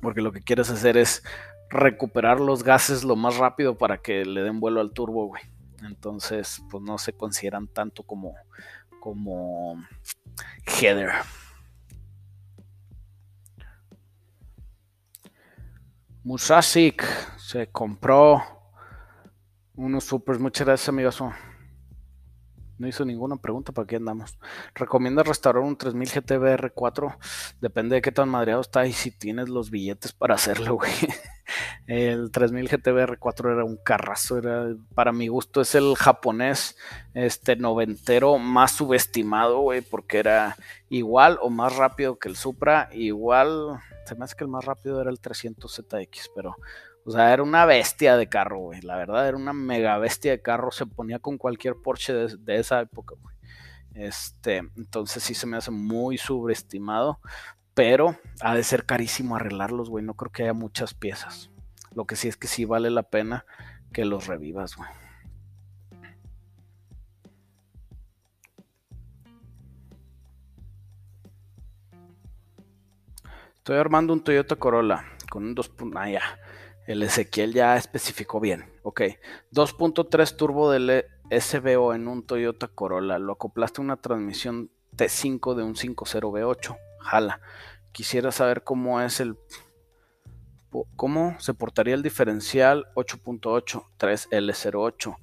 porque lo que quieres hacer es recuperar los gases lo más rápido para que le den vuelo al turbo, güey. Entonces, pues no se consideran tanto como, como header. Musasik se compró unos supers. Muchas gracias, amigazo. No hizo ninguna pregunta, ¿para qué andamos? ¿Recomienda restaurar un 3000 GTB 4 Depende de qué tan madreado está y si tienes los billetes para hacerlo, <laughs> güey. El 3000 GTB 4 era un carrazo, era, para mi gusto es el japonés este noventero más subestimado, güey, porque era igual o más rápido que el Supra, igual, se me hace que el más rápido era el 300ZX, pero o sea, era una bestia de carro, güey. La verdad, era una mega bestia de carro. Se ponía con cualquier Porsche de, esa época, güey. Este, entonces sí se me hace muy subestimado. Pero ha de ser carísimo arreglarlos, güey. No creo que haya muchas piezas. Lo que sí es que sí vale la pena que los revivas, güey. Estoy armando un Toyota Corolla con un 2. Ah, ya. El Ezequiel ya especificó bien. Ok. 2.3 turbo del SBO en un Toyota Corolla. Lo acoplaste a una transmisión T5 de un 50 V8. Jala. Quisiera saber cómo es el. ¿Cómo se portaría el diferencial 8.8 3L08?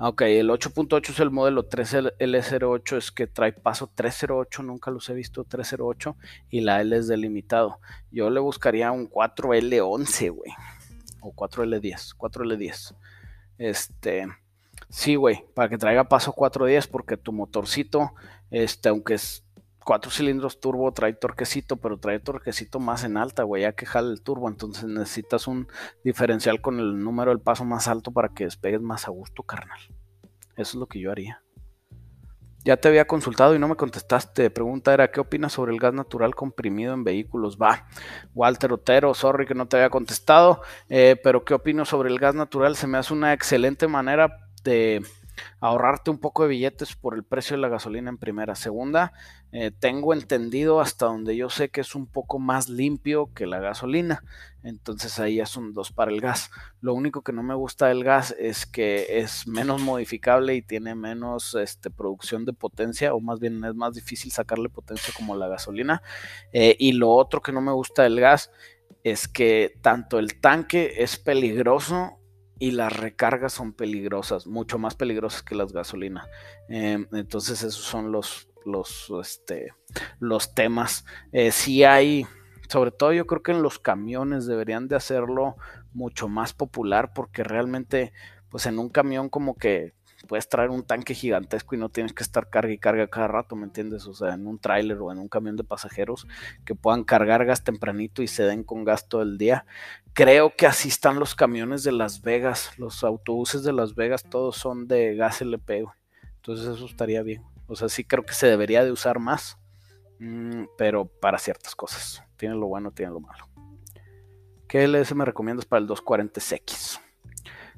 Ok, el 8.8 es el modelo 3L08, es que trae paso 308, nunca los he visto 308, y la L es delimitado. Yo le buscaría un 4L11, güey o 4L10, 4L10. Este, sí, güey, para que traiga paso 410 porque tu motorcito, este, aunque es 4 cilindros turbo, trae torquecito, pero trae torquecito más en alta, güey, ya que jala el turbo, entonces necesitas un diferencial con el número del paso más alto para que despegues más a gusto, carnal. Eso es lo que yo haría. Ya te había consultado y no me contestaste. Pregunta era, ¿qué opinas sobre el gas natural comprimido en vehículos? Va, Walter Otero, sorry que no te había contestado, eh, pero ¿qué opino sobre el gas natural? Se me hace una excelente manera de ahorrarte un poco de billetes por el precio de la gasolina en primera. Segunda, eh, tengo entendido hasta donde yo sé que es un poco más limpio que la gasolina. Entonces ahí ya son dos para el gas. Lo único que no me gusta del gas es que es menos modificable y tiene menos este, producción de potencia, o más bien es más difícil sacarle potencia como la gasolina. Eh, y lo otro que no me gusta del gas es que tanto el tanque es peligroso y las recargas son peligrosas, mucho más peligrosas que las gasolinas. Em, entonces esos son los, los, este, los temas. Eh, si hay, sobre todo yo creo que en los camiones deberían de hacerlo mucho más popular porque realmente pues en un camión como que puedes traer un tanque gigantesco y no tienes que estar carga y carga cada rato, ¿me entiendes? O sea, en un tráiler o en un camión de pasajeros que puedan cargar gas tempranito y se den con gas todo el día. Creo que así están los camiones de Las Vegas, los autobuses de Las Vegas, todos son de gas LP, Entonces eso estaría bien. O sea, sí creo que se debería de usar más, mm, pero para ciertas cosas. Tiene lo bueno, tiene lo malo. ¿Qué LS me recomiendas para el 240X?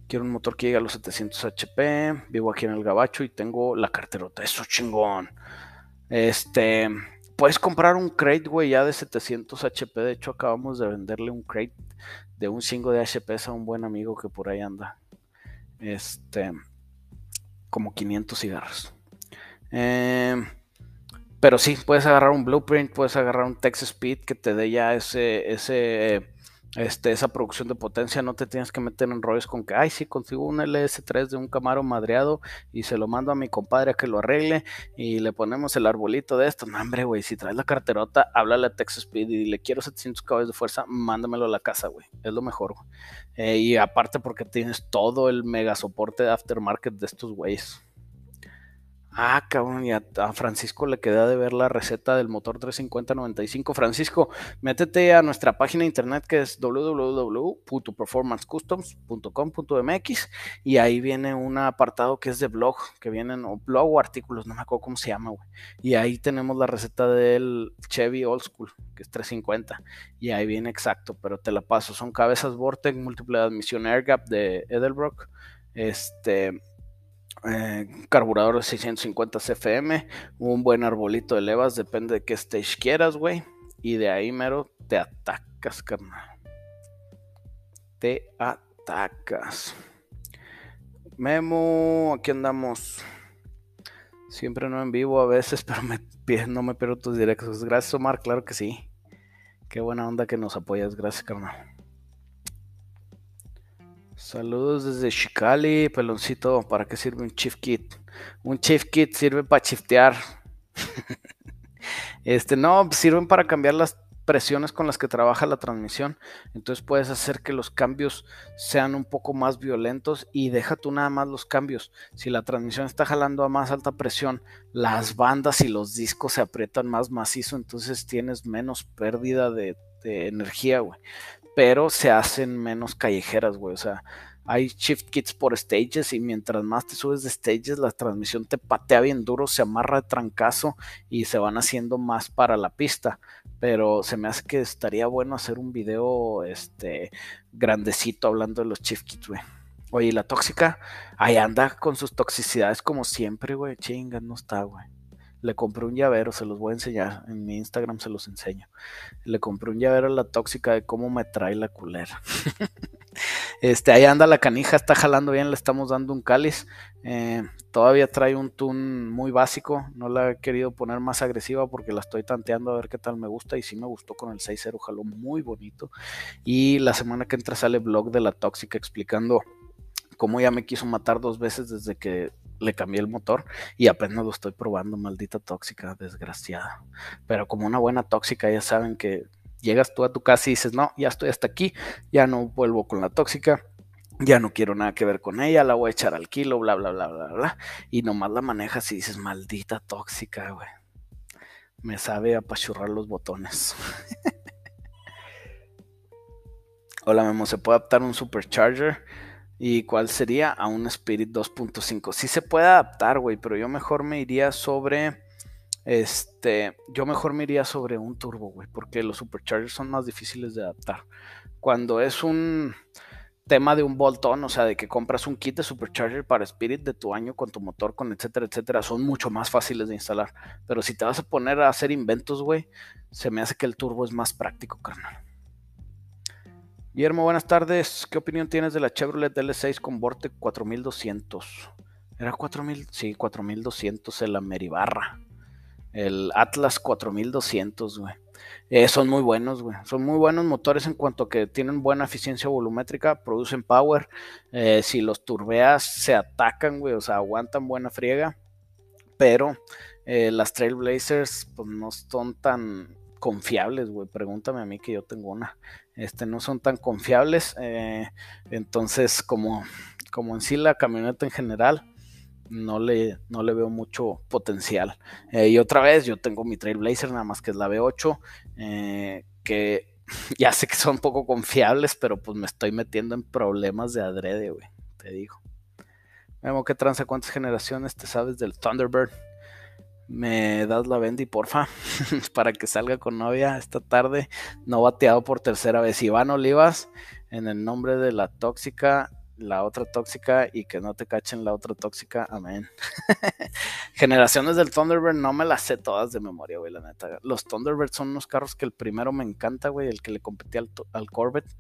Quiero un motor que llegue a los 700 HP. Vivo aquí en el Gabacho y tengo la carterota. Eso chingón. Este. Puedes comprar un crate, güey, ya de 700 HP. De hecho, acabamos de venderle un crate de un 5 de HP a un buen amigo que por ahí anda. Este. Como 500 cigarros. Eh, pero sí, puedes agarrar un blueprint, puedes agarrar un Texas Speed que te dé ya ese, ese este, esa producción de potencia, no te tienes que meter en rollos con que, ay, sí, consigo un LS3 de un Camaro madreado y se lo mando a mi compadre a que lo arregle y le ponemos el arbolito de esto. No, hombre, güey, si traes la carterota, háblale a Texas Speed y le quiero 700 caballos de fuerza, mándamelo a la casa, güey. Es lo mejor, eh, y aparte porque tienes todo el mega soporte de aftermarket de estos güeyes. Ah, cabrón, y a, Francisco le queda de ver la receta del motor 350-95. Francisco, métete a nuestra página de internet que es www.performancecustoms.com.mx y ahí viene un apartado que es de blog, que vienen, o blog o artículos, no me acuerdo cómo se llama, güey. Y ahí tenemos la receta del Chevy Old School, que es 350. Y ahí viene exacto, pero te la paso. Son cabezas Vortex, múltiple admisión Air Gap de Edelbrock. Este, eh, carburador de 650 CFM, un buen arbolito de levas, depende de qué stage quieras, güey. Y de ahí mero te atacas, carnal. Te atacas. Memo, aquí andamos. Siempre no en vivo a veces, <laughs> pero no me pierdo tus directos. Gracias, Omar, claro que sí. Qué buena onda que nos apoyas, gracias, carnal. Saludos desde Chicali, peloncito. ¿Para qué sirve un Chief Kit? Un Chief Kit sirve para chiftear. <laughs> este, no, sirven para cambiar las presiones con las que trabaja la transmisión. Entonces puedes hacer que los cambios sean un poco más violentos y deja tú nada más los cambios. Si la transmisión está jalando a más alta presión, las bandas y los discos se aprietan más macizo, entonces tienes menos pérdida de, de energía, güey pero se hacen menos callejeras, güey. O sea, hay shift kits por stages y mientras más te subes de stages, la transmisión te patea bien duro, se amarra de trancazo y se van haciendo más para la pista. Pero se me hace que estaría bueno hacer un video este grandecito hablando de los shift kits, güey. Oye, la tóxica, ahí anda con sus toxicidades como siempre, güey. Chinga, no está, güey. Le compré un llavero, se los voy a enseñar. En mi Instagram se los enseño. Le compré un llavero a la tóxica de cómo me trae la culera. <laughs> este, ahí anda la canija, está jalando bien, le estamos dando un cáliz. Eh, todavía trae un tune muy básico. No la he querido poner más agresiva porque la estoy tanteando a ver qué tal me gusta. Y sí me gustó con el 6.0, jaló muy bonito. Y la semana que entra sale blog de la tóxica explicando cómo ya me quiso matar dos veces desde que le cambié el motor y apenas lo estoy probando, maldita tóxica, desgraciada. Pero como una buena tóxica, ya saben que llegas tú a tu casa y dices, no, ya estoy hasta aquí, ya no vuelvo con la tóxica, ya no quiero nada que ver con ella, la voy a echar al kilo, bla, bla, bla, bla, bla. Y nomás la manejas y dices, maldita tóxica, güey. Me sabe apachurrar los botones. <laughs> Hola, Memo, ¿se puede adaptar un supercharger? ¿Y cuál sería? A un Spirit 2.5. Sí se puede adaptar, güey, pero yo mejor me iría sobre. Este. Yo mejor me iría sobre un turbo, güey, porque los superchargers son más difíciles de adaptar. Cuando es un tema de un boltón, o sea, de que compras un kit de supercharger para Spirit de tu año con tu motor, con etcétera, etcétera, son mucho más fáciles de instalar. Pero si te vas a poner a hacer inventos, güey, se me hace que el turbo es más práctico, carnal. Guillermo, buenas tardes. ¿Qué opinión tienes de la Chevrolet L6 con Vortec 4200? Era 4000, sí, 4200 el Ameribarra. El Atlas 4200, güey. Eh, son muy buenos, güey. Son muy buenos motores en cuanto a que tienen buena eficiencia volumétrica, producen power. Eh, si los turbeas, se atacan, güey, o sea, aguantan buena friega. Pero eh, las Trailblazers, pues no son tan confiables, güey. Pregúntame a mí que yo tengo una este, no son tan confiables. Eh, entonces, como, como en sí la camioneta en general, no le, no le veo mucho potencial. Eh, y otra vez, yo tengo mi Trailblazer, nada más que es la V8, eh, que <laughs> ya sé que son poco confiables, pero pues me estoy metiendo en problemas de adrede, güey, te digo. Vemos qué tranza, cuántas generaciones te sabes del Thunderbird me das la Bendy, porfa, <laughs> para que salga con novia esta tarde, no bateado por tercera vez. Iván Olivas, en el nombre de la tóxica, la otra tóxica y que no te cachen la otra tóxica. Amén. <laughs> Generaciones del Thunderbird no me las sé todas de memoria, güey, la neta. Los Thunderbird son unos carros que el primero me encanta, güey, el que le competía al, al, Corvette.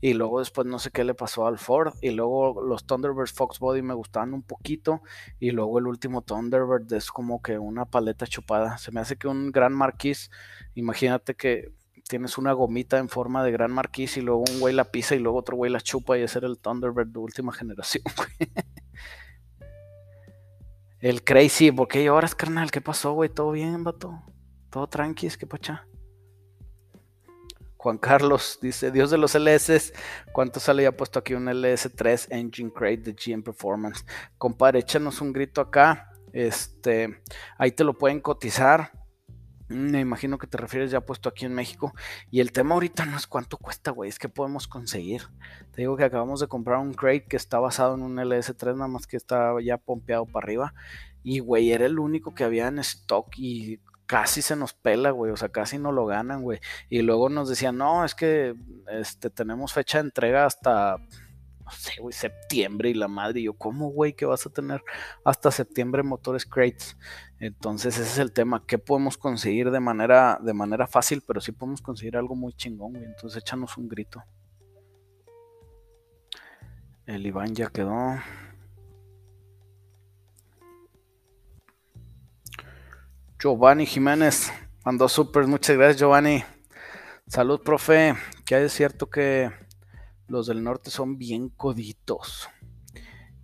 Y luego después no sé qué le pasó al Ford. Y luego los Thunderbird Fox Body me gustaban un poquito. Y luego el último Thunderbird es como que una paleta chupada. Se me hace que un gran marquís, imagínate que tienes una gomita en forma de gran marquís y luego un güey la pisa y luego otro güey la chupa y ese era el Thunderbird de última generación, <laughs> güey. El Crazy, ¿por qué lloras, carnal? ¿Qué pasó, güey? ¿Todo bien, vato? ¿Todo tranqui? ¿Qué pacha? Juan Carlos dice, Dios de los LS, ¿cuánto sale ya puesto aquí un LS3 Engine Crate de GM Performance? Compadre, échanos un grito acá Este, ahí te lo pueden cotizar. Me imagino que te refieres ya puesto aquí en México. Y el tema ahorita no es cuánto cuesta, güey, es que podemos conseguir. Te digo que acabamos de comprar un crate que está basado en un LS3, nada más que está ya pompeado para arriba. Y, güey, era el único que había en stock y casi se nos pela, güey, o sea, casi no lo ganan, güey. Y luego nos decían, no, es que este, tenemos fecha de entrega hasta no sé, güey, septiembre y la madre. Y yo, ¿cómo, güey, que vas a tener hasta septiembre motores crates? Entonces, ese es el tema. ¿Qué podemos conseguir de manera, de manera fácil? Pero sí podemos conseguir algo muy chingón, güey. Entonces, échanos un grito. El Iván ya quedó. Giovanni Jiménez mandó super. Muchas gracias, Giovanni. Salud, profe. Que es cierto que los del norte son bien coditos.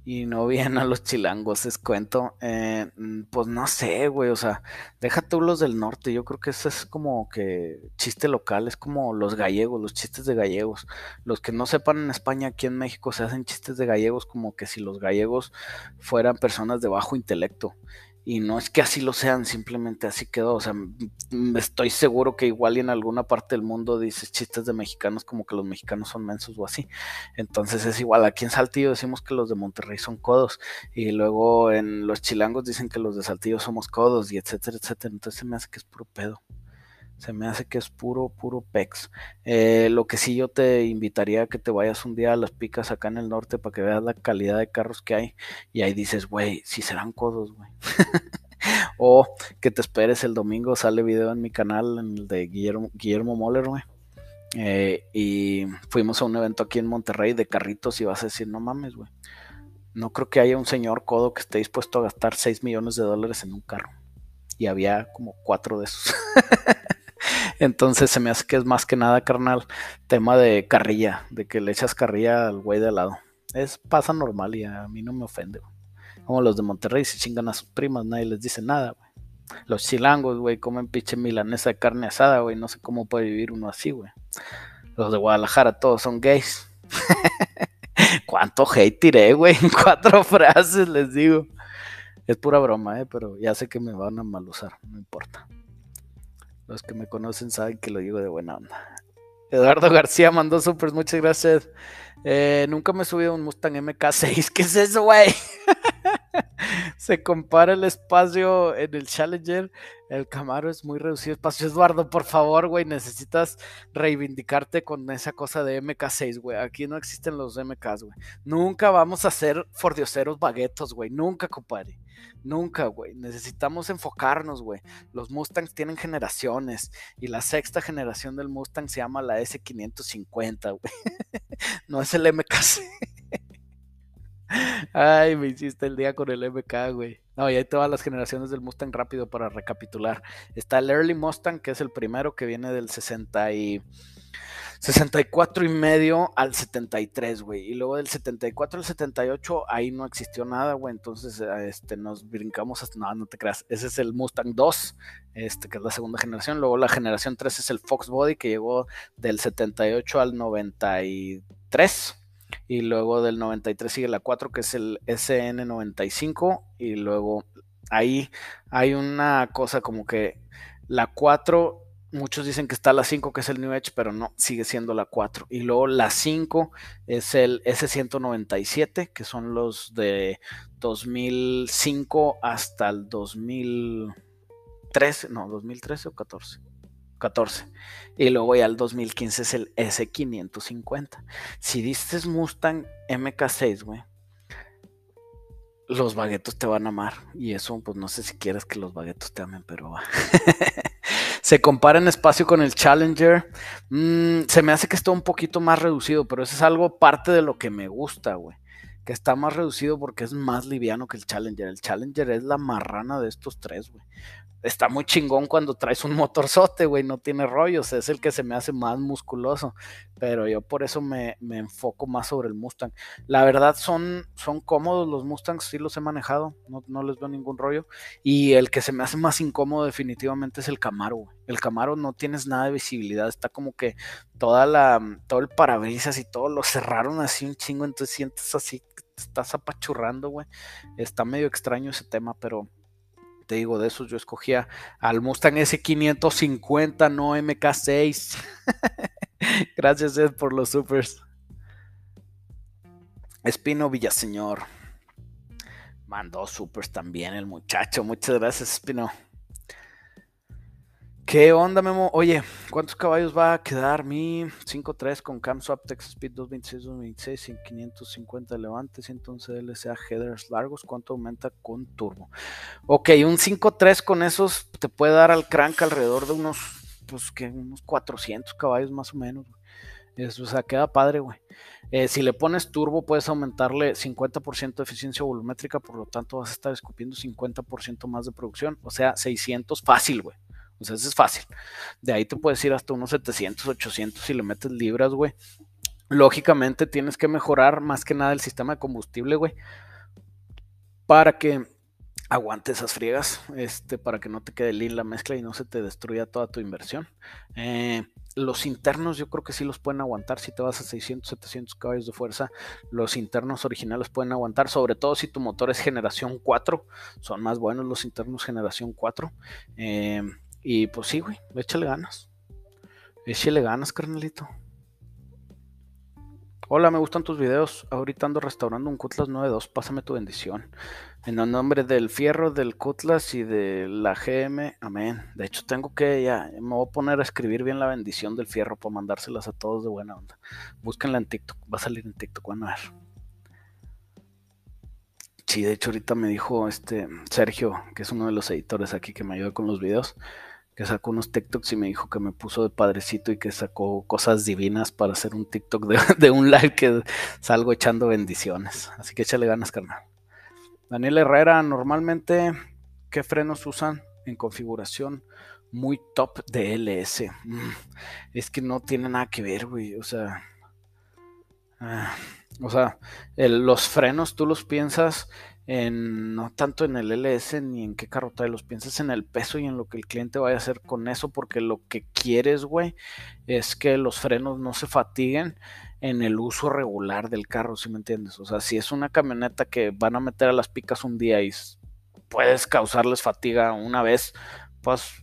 Y no bien a los chilangos, les cuento. Eh, pues no sé, güey. O sea, deja tú los del norte. Yo creo que eso es como que chiste local. Es como los gallegos, los chistes de gallegos. Los que no sepan en España, aquí en México se hacen chistes de gallegos como que si los gallegos fueran personas de bajo intelecto y no es que así lo sean, simplemente así quedó. O sea, estoy seguro que igual y en alguna parte del mundo dices chistes de mexicanos como que los mexicanos son mensos o así. Entonces es igual, aquí en Saltillo decimos que los de Monterrey son codos y luego en los chilangos dicen que los de Saltillo somos codos y etcétera, etcétera. Entonces se me hace que es puro pedo. Se me hace que es puro, puro pex. Eh, lo que sí yo te invitaría a que te vayas un día a las picas acá en el norte para que veas la calidad de carros que hay. Y ahí dices, güey, si serán codos, güey. <laughs> o que te esperes el domingo, sale video en mi canal, en el de Guillermo, Guillermo Moller, güey. Eh, y fuimos a un evento aquí en Monterrey de carritos y vas a decir, no mames, güey. No creo que haya un señor codo que esté dispuesto a gastar 6 millones de dólares en un carro. Y había como cuatro de esos. <laughs> Entonces se me hace que es más que nada, carnal, tema de carrilla, de que le echas carrilla al güey de al lado. Es pasa normal y a mí no me ofende, Como los de Monterrey se chingan a sus primas, nadie les dice nada, güey. Los chilangos, güey, comen pinche milanesa de carne asada, güey. No sé cómo puede vivir uno así, güey. Los de Guadalajara todos son gays. <laughs> ¿Cuánto hate tiré, güey? En <laughs> cuatro frases les digo. Es pura broma, ¿eh? Pero ya sé que me van a mal usar, no importa. Los que me conocen saben que lo digo de buena onda. Eduardo García mandó super, muchas gracias. Eh, nunca me he subido un Mustang MK6. <laughs> ¿Qué es eso, güey? <laughs> Se compara el espacio en el Challenger. El Camaro es muy reducido espacio. Eduardo, por favor, güey, necesitas reivindicarte con esa cosa de MK6, güey. Aquí no existen los MKs, güey. Nunca vamos a ser fordioseros baguetos, güey. Nunca, compadre. Nunca, güey. Necesitamos enfocarnos, güey. Los Mustangs tienen generaciones y la sexta generación del Mustang se llama la S550, güey. <laughs> no es el MKC. Ay, me hiciste el día con el MK, güey. No, y hay todas las generaciones del Mustang rápido para recapitular. Está el Early Mustang, que es el primero que viene del 60 y 64 y medio al 73, güey. Y luego del 74 al 78, ahí no existió nada, güey. Entonces, este, nos brincamos hasta. No, no te creas. Ese es el Mustang 2, este, que es la segunda generación. Luego la generación 3 es el Fox Body, que llegó del 78 al 93. Y luego del 93 sigue la 4, que es el SN95. Y luego ahí hay una cosa como que la 4 muchos dicen que está la 5, que es el New Edge, pero no, sigue siendo la 4. Y luego la 5 es el S197, que son los de 2005 hasta el 2013, no, 2013 o 14. 14. Y luego ya el 2015 es el S550. Si dices Mustang MK6, güey, los baguetos te van a amar. Y eso, pues no sé si quieres que los baguetos te amen, pero va. <laughs> se compara en espacio con el Challenger. Mm, se me hace que está un poquito más reducido, pero eso es algo parte de lo que me gusta, güey. Que está más reducido porque es más liviano que el Challenger. El Challenger es la marrana de estos tres, güey está muy chingón cuando traes un motorzote, güey, no tiene rollos, es el que se me hace más musculoso, pero yo por eso me, enfoco más sobre el Mustang. La verdad son, son cómodos los Mustangs, sí los he manejado, no, les veo ningún rollo, y el que se me hace más incómodo definitivamente es el Camaro. El Camaro no tienes nada de visibilidad, está como que toda la, todo el parabrisas y todo lo cerraron así un chingo, entonces sientes así, estás apachurrando, güey. Está medio extraño ese tema, pero te digo, de esos yo escogía al Mustang S550, no MK6. <laughs> Gracias Ed por los supers. Espino Villaseñor. Mandó supers también el muchacho. Muchas gracias, Espino. ¿Qué onda, Memo? Oye, ¿cuántos caballos va a quedar mi 5.3 con Cam Swap Texas Speed 226, 226 y 550 levante, 111 LSA headers largos? ¿Cuánto aumenta con turbo? Ok, un 5.3 con esos te puede dar al crank alrededor de unos, pues que unos 400 caballos más o menos. Eso, o sea, queda padre, güey. Eh, si le pones turbo, puedes aumentarle 50% de eficiencia volumétrica, por lo tanto vas a estar escupiendo 50% más de producción, o sea, 600 fácil, güey. Eso es fácil. De ahí te puedes ir hasta unos 700, 800 si le metes libras, güey. Lógicamente tienes que mejorar más que nada el sistema de combustible, güey. Para que aguante esas friegas, este, para que no te quede lean la mezcla y no se te destruya toda tu inversión. Eh, los internos yo creo que sí los pueden aguantar si te vas a 600, 700 caballos de fuerza. Los internos originales pueden aguantar, sobre todo si tu motor es generación 4. Son más buenos los internos generación 4. Eh, y pues sí, güey, échale ganas. Échale ganas, carnalito. Hola, me gustan tus videos. Ahorita ando restaurando un Cutlass 9.2. Pásame tu bendición. En el nombre del fierro, del Cutlass y de la GM. Amén. De hecho, tengo que ya. Me voy a poner a escribir bien la bendición del fierro para mandárselas a todos de buena onda. Búsquenla en TikTok. Va a salir en TikTok. Van a ver. Sí, de hecho, ahorita me dijo este Sergio, que es uno de los editores aquí que me ayuda con los videos que sacó unos TikToks y me dijo que me puso de padrecito y que sacó cosas divinas para hacer un TikTok <laughs> de, un live que salgo echando bendiciones. Así que échale ganas, carnal. Daniel Herrera, normalmente, ¿qué frenos usan en configuración muy top de LS? Mm, es que no tiene nada que ver, güey. O sea, ah, o sea, los frenos tú los piensas no tanto en el LS ni en qué carro trae, los piensas en el peso y en lo que el cliente vaya a hacer con eso, porque lo que quieres, güey, es que los frenos no se fatiguen en el uso regular del carro, si me entiendes? O sea, si es una camioneta que van a meter a las picas un día y puedes causarles fatiga una vez,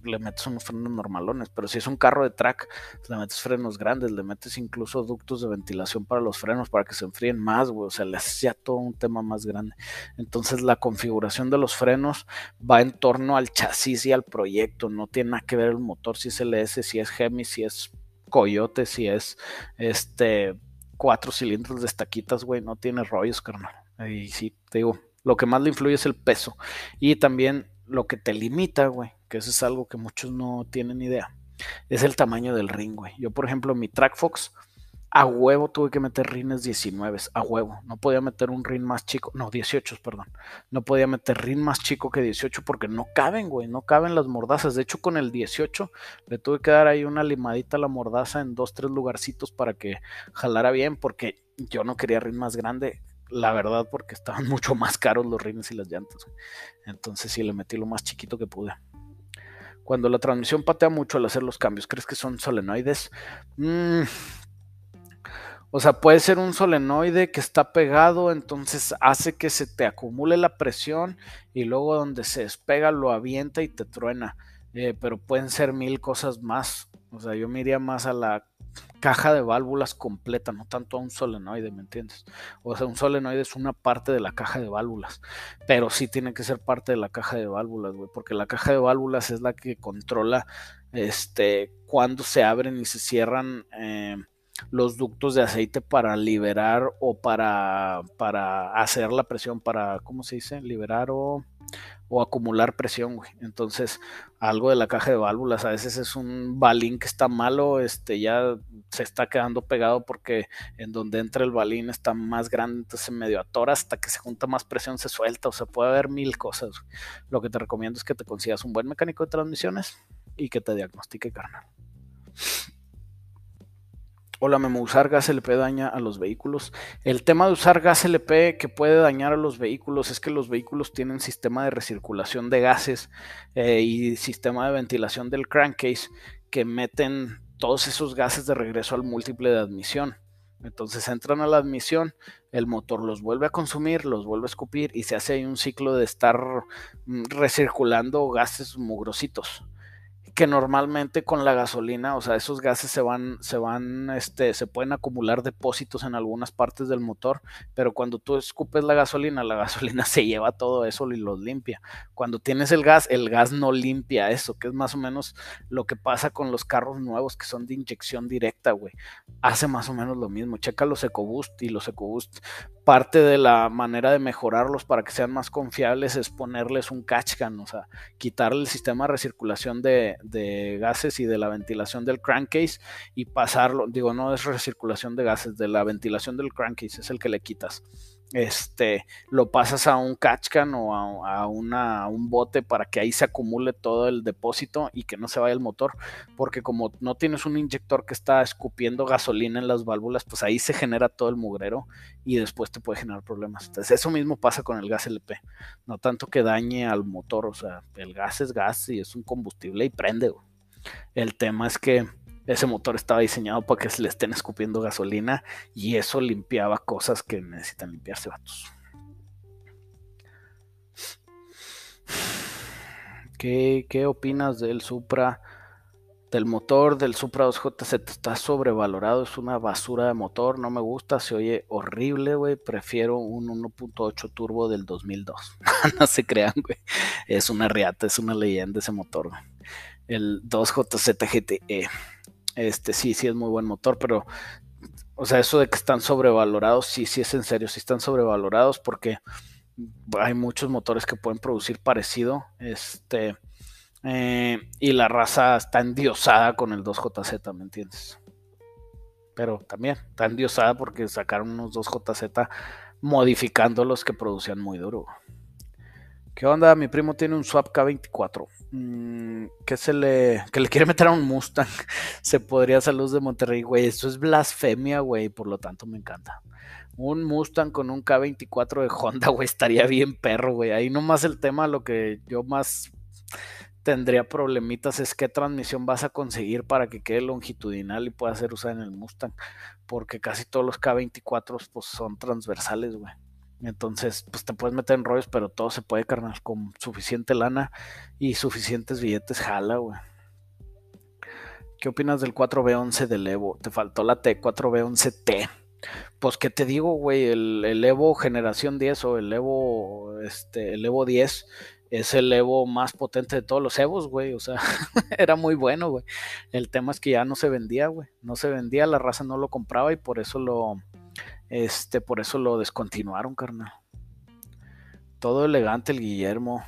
le metes unos frenos normalones, pero si es un carro de track, le metes frenos grandes, le metes incluso ductos de ventilación para los frenos para que se enfríen más, güey, o sea, le haces ya todo un tema más grande. Entonces la configuración de los frenos va en torno al chasis y al proyecto, no tiene nada que ver el motor, si es LS, si es Hemi, si es Coyote, si es este cuatro cilindros de estaquitas, güey, no tiene rollos, carnal. Y sí, te digo, lo que más le influye es el peso y también lo que te limita, güey, que eso es algo que muchos no tienen idea, es el tamaño del ring, güey. Yo, por ejemplo, mi TrackFox, a huevo tuve que meter rines 19, a huevo. No podía meter un rin más chico, no, 18, perdón. No podía meter rin más chico que 18 porque no caben, güey, no caben las mordazas. De hecho, con el 18 le tuve que dar ahí una limadita a la mordaza en dos, tres lugarcitos para que jalara bien porque yo no quería rin más grande la verdad, porque estaban <laughs> mucho más caros los rines y las llantas. Entonces sí le metí lo más chiquito que pude. Cuando la transmisión patea mucho al hacer los cambios, ¿crees que son solenoides? Mm, o sea, puede ser un solenoide que está pegado, entonces hace que se te acumule la presión y luego donde se despega lo avienta y te truena. Eh, pero pueden ser mil cosas más. O sea, yo me iría más a la caja de válvulas completa, no tanto a un solenoide, ¿me entiendes? O sea, un solenoide es una parte de la caja de válvulas, pero sí tiene que ser parte de la caja de válvulas, güey, porque la caja de válvulas es la que controla este cuando se abren y se cierran eh, los ductos de aceite para liberar o para, para hacer la presión, para, ¿cómo se dice? Liberar o o acumular presión, güey. Entonces, algo de la caja de válvulas, a veces es un balín que está malo, este ya se está quedando pegado porque en donde entra el balín está más grande, entonces medio atora hasta que se junta más presión, se suelta, o sea, puede haber mil cosas. Lo que te recomiendo es que te consigas un buen mecánico de transmisiones y que te diagnostique, carnal. Hola Memo, usar gas LP daña a los vehículos. El tema de usar gas LP que puede dañar a los vehículos es que los vehículos tienen sistema de recirculación de gases eh, y sistema de ventilación del crankcase que meten todos esos gases de regreso al múltiple de admisión. Entonces entran a la admisión, el motor los vuelve a consumir, los vuelve a escupir y se hace ahí un ciclo de estar mm, recirculando gases mugrositos que normalmente con la gasolina, o sea, esos gases se van, se van, este, se pueden acumular depósitos en algunas partes del motor, pero cuando tú escupes la gasolina, la <laughs> gasolina se lleva todo eso y los limpia. Cuando tienes el gas, el gas no limpia eso, que es más o menos lo que pasa con los carros nuevos que son de inyección directa, güey. Hace más o menos lo mismo. Checa los EcoBoost y los EcoBoost parte de la manera de mejorarlos para que sean más confiables es ponerles un catch can, o sea, quitarle el sistema de recirculación de, de, gases y de la ventilación del crankcase y pasarlo, digo, no es recirculación de gases, de la ventilación del crankcase es el que le quitas este, lo pasas a un catch can o a, una, un bote para que ahí se acumule todo el depósito y que no se vaya el motor, porque como no tienes un inyector que está escupiendo gasolina en las válvulas, pues ahí se genera todo el mugrero y después te puede generar problemas. Entonces eso mismo pasa con el gas LP, no tanto que dañe al motor, o sea, el gas es gas y es un combustible y prende. El tema es que ese motor estaba diseñado para que se le estén escupiendo gasolina y eso limpiaba cosas que necesitan limpiarse, vatos. ¿Qué, ¿Qué, opinas del Supra? Del motor del Supra 2JZ está sobrevalorado, es una basura de motor, no me gusta, se oye horrible, güey. Prefiero un 1.8 turbo del 2002. <laughs> no se crean, güey. Es una riata, es una leyenda ese motor, El 2JZ GTE. Este sí, sí es muy buen motor, pero, o sea, eso de que están sobrevalorados, sí, sí es en serio, sí están sobrevalorados porque hay muchos motores que pueden producir parecido, este, eh, y la raza está endiosada con el 2JZ, ¿me entiendes? Pero también está endiosada porque sacaron unos 2JZ modificando los que producían muy duro. ¿Qué onda? Mi primo tiene un Swap K24. Mm, que se le. que le quiere meter a un Mustang. <laughs> se podría luz de Monterrey, güey. Eso es blasfemia, güey. Por lo tanto, me encanta. Un Mustang con un K24 de Honda, güey. Estaría bien perro, güey. Ahí nomás el tema, lo que yo más tendría problemitas es qué transmisión vas a conseguir para que quede longitudinal y pueda ser usada en el Mustang. Porque casi todos los K24 pues, son transversales, güey. Entonces, pues te puedes meter en rollos, pero todo se puede, carnal, con suficiente lana y suficientes billetes, jala, güey. ¿Qué opinas del 4B11 del Evo? Te faltó la T4B11T. Pues, ¿qué te digo, güey? El, Evo generación 10 o el Evo, este, el Evo 10 es el Evo más potente de todos los Evos, güey. O sea, <laughs> era muy bueno, güey. El tema es que ya no se vendía, güey. No se vendía, la raza no lo compraba y por eso lo, este, por eso lo descontinuaron, carnal. Todo elegante el Guillermo.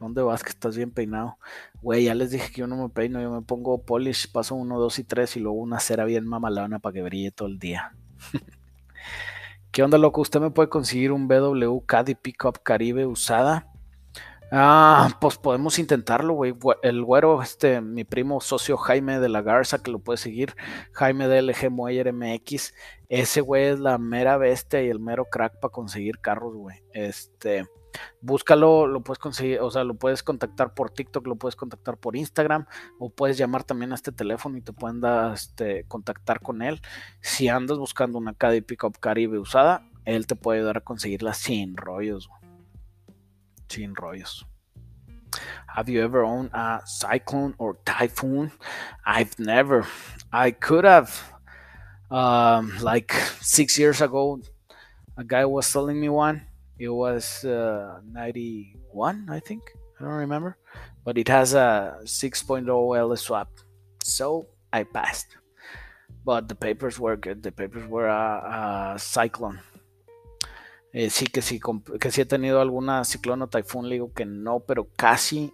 ¿Dónde vas que estás bien peinado? Güey, ya les dije que yo no me peino, yo me pongo polish, paso uno, dos y tres y luego una cera bien mamalona para que brille todo el día. <laughs> ¿Qué onda, loco? ¿Usted me puede conseguir un BW Caddy Pickup Caribe usada? Ah, pues podemos intentarlo, güey. El güero, este, mi primo socio Jaime de la Garza, que lo puede seguir, Jaime de LG Moyer MX. Ese güey es la mera bestia y el mero crack para conseguir carros, güey. Este, búscalo, lo puedes conseguir, o sea, lo puedes contactar por TikTok, lo puedes contactar por Instagram, o puedes llamar también a este teléfono y te pueden dar, este, contactar con él. Si andas buscando una Caddy Pickup Caribe usada, él te puede ayudar a conseguirla sin rollos, güey sin rollos. Have you ever owned a cyclone or typhoon? I've never. I could have. Um, like six years ago, a guy was selling me one. It was uh, 91, I think. I don't remember. But it has a 6.0 LS swap. So I passed. But the papers were good. The papers were a, a cyclone. Eh, sí, que sí, que he tenido alguna ciclón o typhoon, le digo que no, pero casi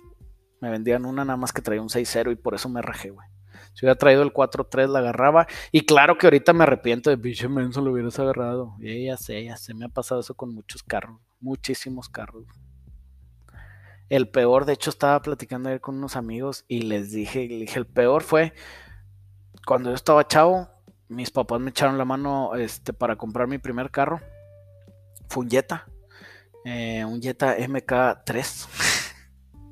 me vendían una nada más que traía un 6-0 y por eso me rajé, güey. Si hubiera traído el 4-3 la agarraba. Y claro que ahorita me arrepiento de pinche menso lo hubieras agarrado. Y ya sé, ya sé, me ha pasado eso con muchos carros, muchísimos carros. El peor, de hecho, estaba platicando ayer con unos amigos y les dije, dije, el peor fue cuando yo estaba chavo, mis papás me echaron la mano este, para comprar mi primer carro fue un Jetta. Eh, un Jetta MK3.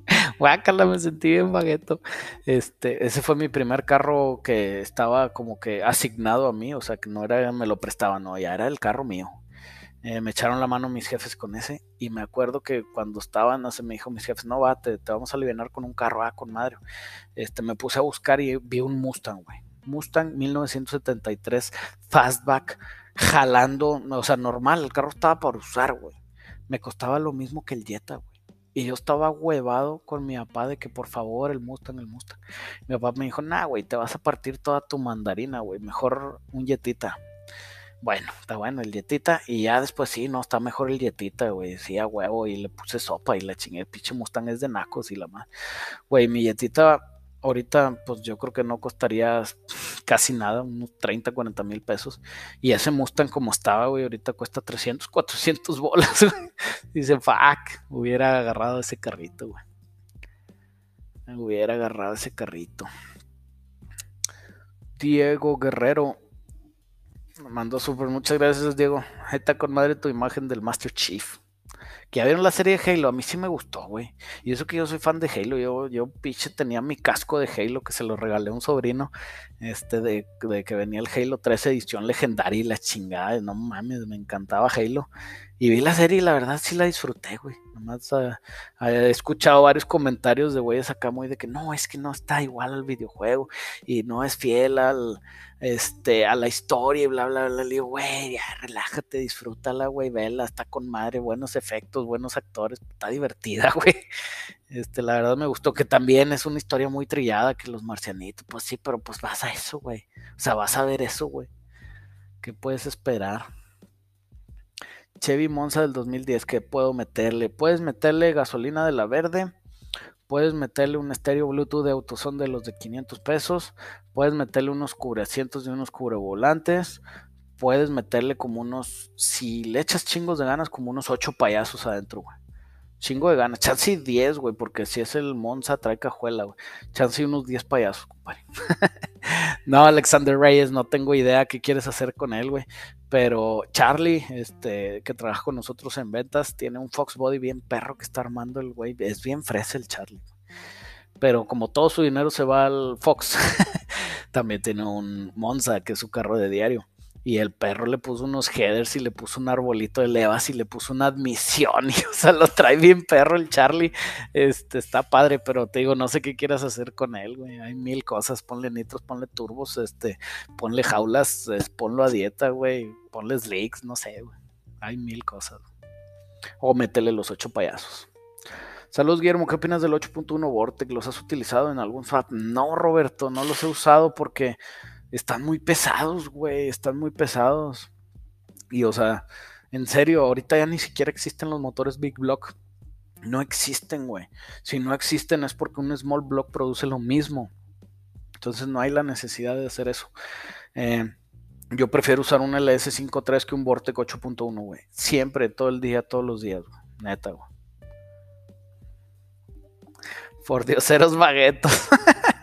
<laughs> Guácala, me sentí bien bagueto. Este, ese fue mi primer carro que estaba como que asignado a mí, o sea, que no era, me lo prestaba, no, ya era el carro mío. Eh, me echaron la mano mis jefes con ese. Y me acuerdo que cuando estaban, no sé, me dijo mis jefes, no va, te, vamos a aliviar con un carro, ah, con madre. Este, me puse a buscar y vi un Mustang, güey. Mustang 1973 Fastback jalando, o sea, normal, el carro estaba para usar, güey. Me costaba lo mismo que el Jetta, güey. Y yo estaba huevado con mi papá de que por favor el Mustang, el Mustang. Mi papá me dijo, nah, güey, te vas a partir toda tu mandarina, güey. Mejor un Jetita. Bueno, está bueno el Jetita. Y ya después sí, no, está mejor el Jetita, güey. Sí, huevo. Y le puse sopa y la chingué. El pinche Mustang es de nacos y la más. Güey, mi Jetita ahorita pues yo creo que no costaría <laughs> casi nada, unos 30, 40 mil pesos. Y ese Mustang como estaba, güey, ahorita cuesta 300, 400 bolas. <laughs> Dice, fuck, hubiera agarrado ese carrito, güey. Hubiera agarrado ese carrito. Diego Guerrero. Me mandó súper, muchas gracias, Diego. Ahí está con madre tu imagen del Master Chief que ya vieron la serie de Halo, a mí sí me gustó, güey. Y eso que yo soy fan de Halo, yo, yo pinche tenía mi casco de Halo que se lo regalé a un sobrino, este, de, de que venía el Halo 3 edición legendaria y la chingada, no mames, me encantaba Halo. Y vi la serie y la verdad sí la disfruté, güey. Nomás ah, he escuchado varios comentarios de güeyes acá muy de que no, es que no está igual al videojuego y no es fiel al, este, a la historia y bla, bla, bla. Le digo, güey, ya relájate, disfrútala, güey, vela, está con madre, buenos efectos, buenos actores, está divertida, <laughs> güey. Este, la verdad me gustó que también es una historia muy trillada que los marcianitos, pues sí, pero pues vas a eso, güey. O sea, vas a ver eso, güey. ¿Qué puedes esperar? Chevy Monza del 2010, ¿qué puedo meterle? Puedes meterle gasolina de la verde, puedes meterle un estéreo Bluetooth de autosón de los de 500 pesos, puedes meterle unos cubreasientos y unos cubrevolantes, puedes meterle como unos, si le echas chingos de ganas, como unos 8 payasos adentro, güey. Chingo de ganas. Chance 10, güey, porque si es el Monza trae cajuela, güey. Chance unos 10 payasos, compadre. <laughs> no, Alexander Reyes, no tengo idea qué quieres hacer con él, güey. Pero Charlie, este, que trabaja con nosotros en ventas, tiene un Fox Body bien perro que está armando el güey. Es bien fresa el Charlie. Pero como todo su dinero se va al Fox, <laughs> también tiene un Monza, que es su carro de diario. Y el perro le puso unos headers y le puso un arbolito de levas y le puso una admisión. <laughs> Y o sea, lo trae bien perro el Charlie. Este está padre, pero te digo, no sé qué quieras hacer con él, güey. Hay mil cosas. Ponle nitros, ponle turbos, este, ponle jaulas, ponlo a dieta, güey. Ponle slicks, no sé, güey. Hay mil cosas. O métele los ocho payasos. Saludos, Guillermo. ¿Qué opinas del 8.1 Vortex? ¿Los has utilizado en algún swap? No, Roberto, no los he usado porque están muy pesados, güey, están muy pesados. Y o sea, en serio, ahorita ya ni siquiera existen los motores Big Block. No existen, güey. Si no existen es porque un Small Block produce lo mismo. Entonces no hay la necesidad de hacer eso. Eh, yo prefiero usar un LS53 que un Vortec 8.1, güey. Siempre, todo el día, todos los días, güey. Neta, güey. Por dioseros baguetos. <laughs>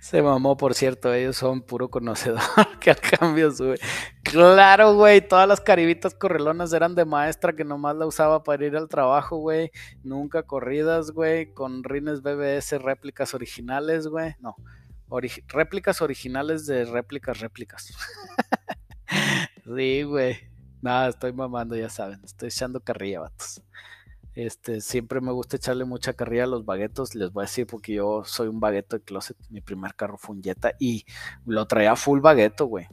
Se mamó, por cierto, ellos son puro conocedor <laughs> que al cambio sube. Claro, güey, todas las caribitas correlonas eran de maestra que nomás la usaba para ir al trabajo, güey. Nunca corridas, güey, con rines BBS réplicas originales, güey. No, réplicas originales de réplicas, réplicas. <laughs> sí, güey. Nada, estoy mamando, ya saben. Estoy echando carrilla, vatos. Este, siempre me gusta echarle mucha carrilla a los baguetos, les voy a decir porque yo soy un bagueto de closet, mi primer carro fue un Jetta y lo traía full bagueto, güey.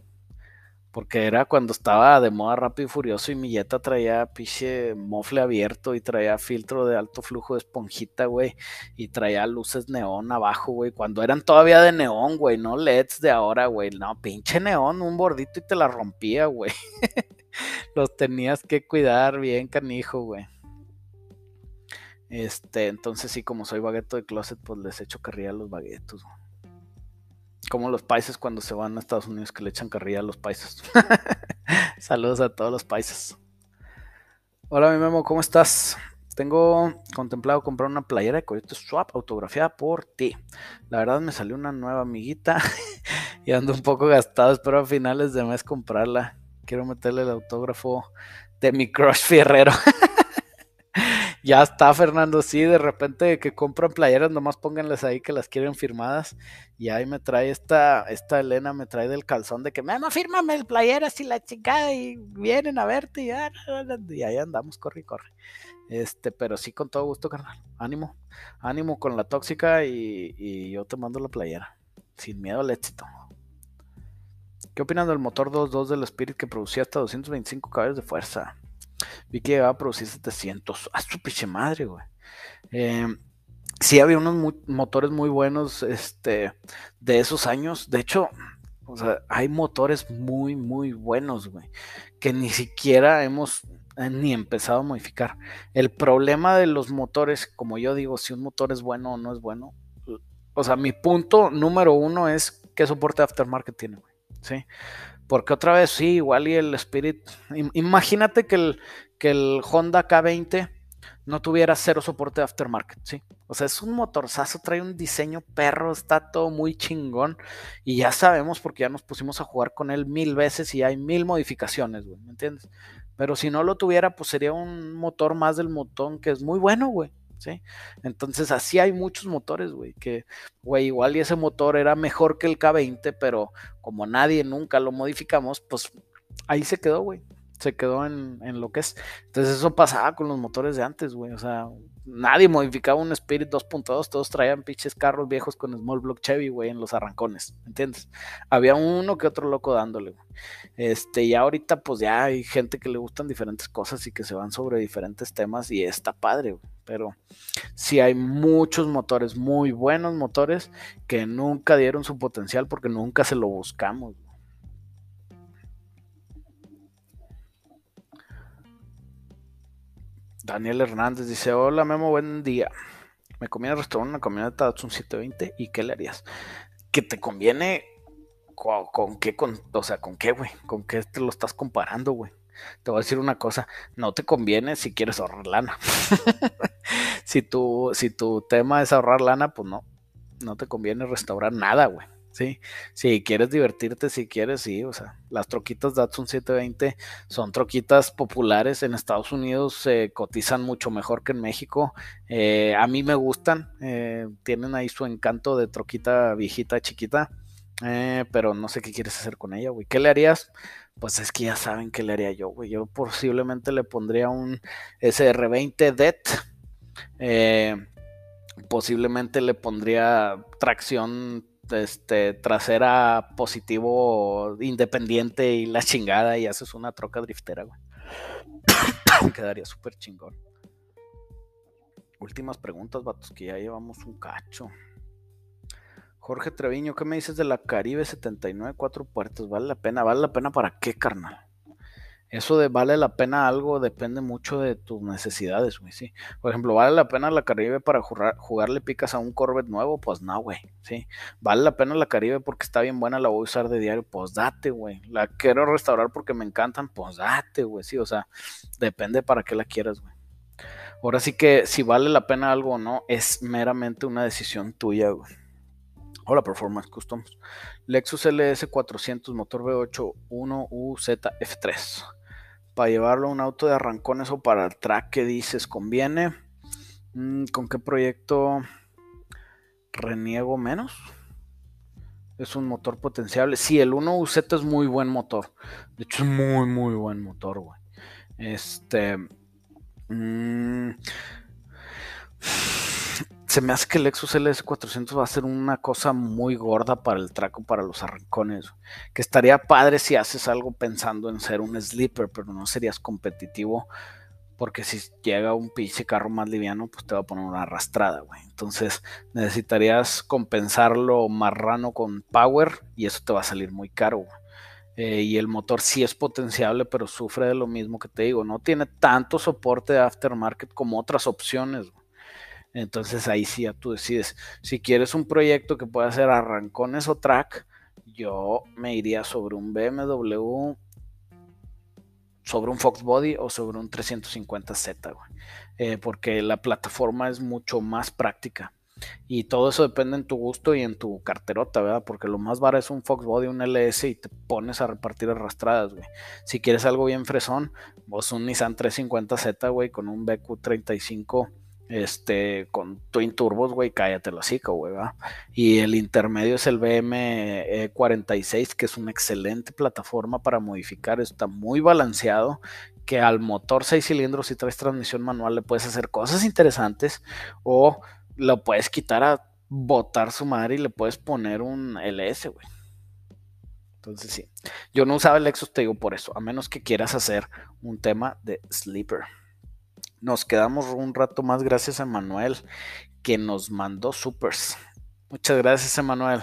Porque era cuando estaba de moda rápido y furioso y mi Jetta traía piche mofle abierto y traía filtro de alto flujo de esponjita, güey. Y traía luces neón abajo, güey. Cuando eran todavía de neón, güey, no LEDs de ahora, güey. No, pinche neón, un bordito y te la rompía, güey. <laughs> Los tenías que cuidar bien, canijo, güey. Este, entonces sí, como soy bagueto de closet, pues les echo carrilla a los baguetos. Como los países cuando se van a Estados Unidos que le echan carrilla a los países. <laughs> Saludos a todos los países. Hola mi Memo, ¿cómo estás? Tengo contemplado comprar una playera de Coyote Swap autografiada por ti. La verdad me salió una nueva amiguita <laughs> y ando un poco gastado. Espero a finales de mes comprarla. Quiero meterle el autógrafo de mi crush fierrero. <laughs> ya está, Fernando. Sí, de repente que compran playeras, nomás pónganles ahí que las quieren firmadas. Y ahí me trae esta, esta Elena, me trae del calzón de que, me fírmame el playeras y la chingada y vienen a verte y, ya, y ahí andamos, corre y corre. Este, pero sí, con todo gusto, carnal. Ánimo, ánimo con la tóxica y, y yo te mando la playera. Sin miedo al éxito. ¿Qué opinan del motor 2.2 del Spirit que producía hasta 225 caballos de fuerza? Vi que llegaba a producir 700. ¡Ah, su pinche madre, güey! Eh, había unos motores muy buenos este, de esos años. De hecho, o sea, hay motores muy, muy buenos, güey, que ni siquiera hemos eh, ni empezado a modificar. El problema de los motores, como yo digo, si un motor es bueno o no es bueno, o sea, mi punto número uno es qué soporte aftermarket tiene, güey. ¿sí? Porque otra vez, sí, igual y el Spirit. Imagínate que el, que el Honda K20 no tuviera cero soporte de aftermarket, ¿sí? O sea, es un motorzazo, trae un diseño perro, está todo muy chingón. Y ya sabemos porque ya nos pusimos a jugar con él mil veces y hay mil modificaciones, güey, ¿me entiendes? Pero si no lo tuviera, pues sería un motor más del motor que es muy bueno, güey. Entonces así hay muchos motores, güey, que, güey, igual y ese motor era mejor que el K20, pero como nadie nunca lo modificamos, pues ahí se quedó, güey. Se quedó en, en lo que es. Entonces eso pasaba con los motores de antes, güey. O sea, nadie modificaba un Spirit 2.2, todos traían pinches carros viejos con Small Block Chevy, güey, en los arrancones, ¿entiendes? Había uno que otro loco dándole, güey. Este, y ahorita pues ya hay gente que le gustan diferentes cosas y que se van sobre diferentes temas y está padre, güey. Pero sí hay muchos motores, muy buenos motores, que nunca dieron su potencial porque nunca se lo buscamos. Daniel Hernández dice, hola Memo, buen día. Me conviene restaurar una camioneta Datsun 720 y ¿qué le harías? Que te conviene con, qué, con, o sea, con qué, güey, con qué te lo estás comparando, güey. Te voy a decir una cosa, no te conviene si quieres ahorrar lana. <laughs> si, tu, si tu tema es ahorrar lana, pues no, no te conviene restaurar nada, güey. Sí, si quieres divertirte, si quieres, sí, o sea, las troquitas Datsun 720 son troquitas populares en Estados Unidos, se cotizan mucho mejor que en México. Eh, a mí me gustan, eh, tienen ahí su encanto de troquita viejita, chiquita, eh, pero no sé qué quieres hacer con ella, güey. ¿Qué le harías? Pues es que ya saben qué le haría yo, güey. Yo posiblemente le pondría un SR20 DET. posiblemente le pondría tracción este, trasera positivo independiente y la chingada y haces una troca driftera, güey. <coughs> Quedaría súper chingón. Últimas preguntas, vatos, que ya llevamos un cacho. Jorge Treviño, ¿qué me dices de la Caribe 79 cuatro puertos? ¿Vale la pena? ¿Vale la pena para qué, carnal? eso de vale la pena algo depende mucho de tus necesidades, güey, sí. Por ejemplo, ¿vale la pena la Caribe para jugar, jugarle picas a un Corvette nuevo? Pues no, güey, sí. ¿Vale la pena la Caribe porque está bien buena, la voy a usar de diario? Pues date, güey. ¿La quiero restaurar porque me encantan? Pues date, güey, sí. O sea, depende para qué la quieras, güey. Ahora sí que si vale la pena algo o no, es meramente una decisión tuya, güey. Hola Performance Customs. Lexus LS 400 motor V8 1UZF3 para llevarlo a un auto de arrancones o para el track que dices conviene. Mm, ¿Con qué proyecto reniego menos? Es un motor potenciable. Sí, el 1UZ es muy buen motor. De hecho, es muy, muy buen motor, güey. Este. Mmm, se me hace que el Lexus LS400 va a ser una cosa muy gorda para el traco, para los arrancones. Que estaría padre si haces algo pensando en ser un sleeper, pero no serías competitivo. Porque si llega un pinche carro más liviano, pues te va a poner una arrastrada, güey. Entonces necesitarías compensarlo marrano con power y eso te va a salir muy caro, eh, y el motor sí es potenciable, pero sufre de lo mismo que te digo. No tiene tanto soporte de aftermarket como otras opciones. Güey. Entonces ahí sí ya tú decides. Si quieres un proyecto que pueda ser arrancones o track, yo me iría sobre un BMW, sobre un Fox Body o sobre un 350Z, eh, porque la plataforma es mucho más práctica. Y todo eso depende en tu gusto y en tu carterota, ¿verdad? Porque lo más barato es un Fox Body, un LS y te pones a repartir arrastradas, güey. Si quieres algo bien fresón, vos un Nissan 350Z, güey, con un BQ35 este, con Twin Turbos, güey, cállate lo hocico, güey. Y el intermedio es el BM46, que es una excelente plataforma para modificar, está muy balanceado, que al motor 6 cilindros y traes transmisión manual le puedes hacer cosas interesantes o lo puedes quitar a botar su madre y le puedes poner un LS, güey. Entonces sí, yo no usaba el Lexus, te digo por eso, a menos que quieras hacer un tema de sleeper. Nos quedamos un rato más gracias a Manuel que nos mandó supers. Muchas gracias, Emanuel.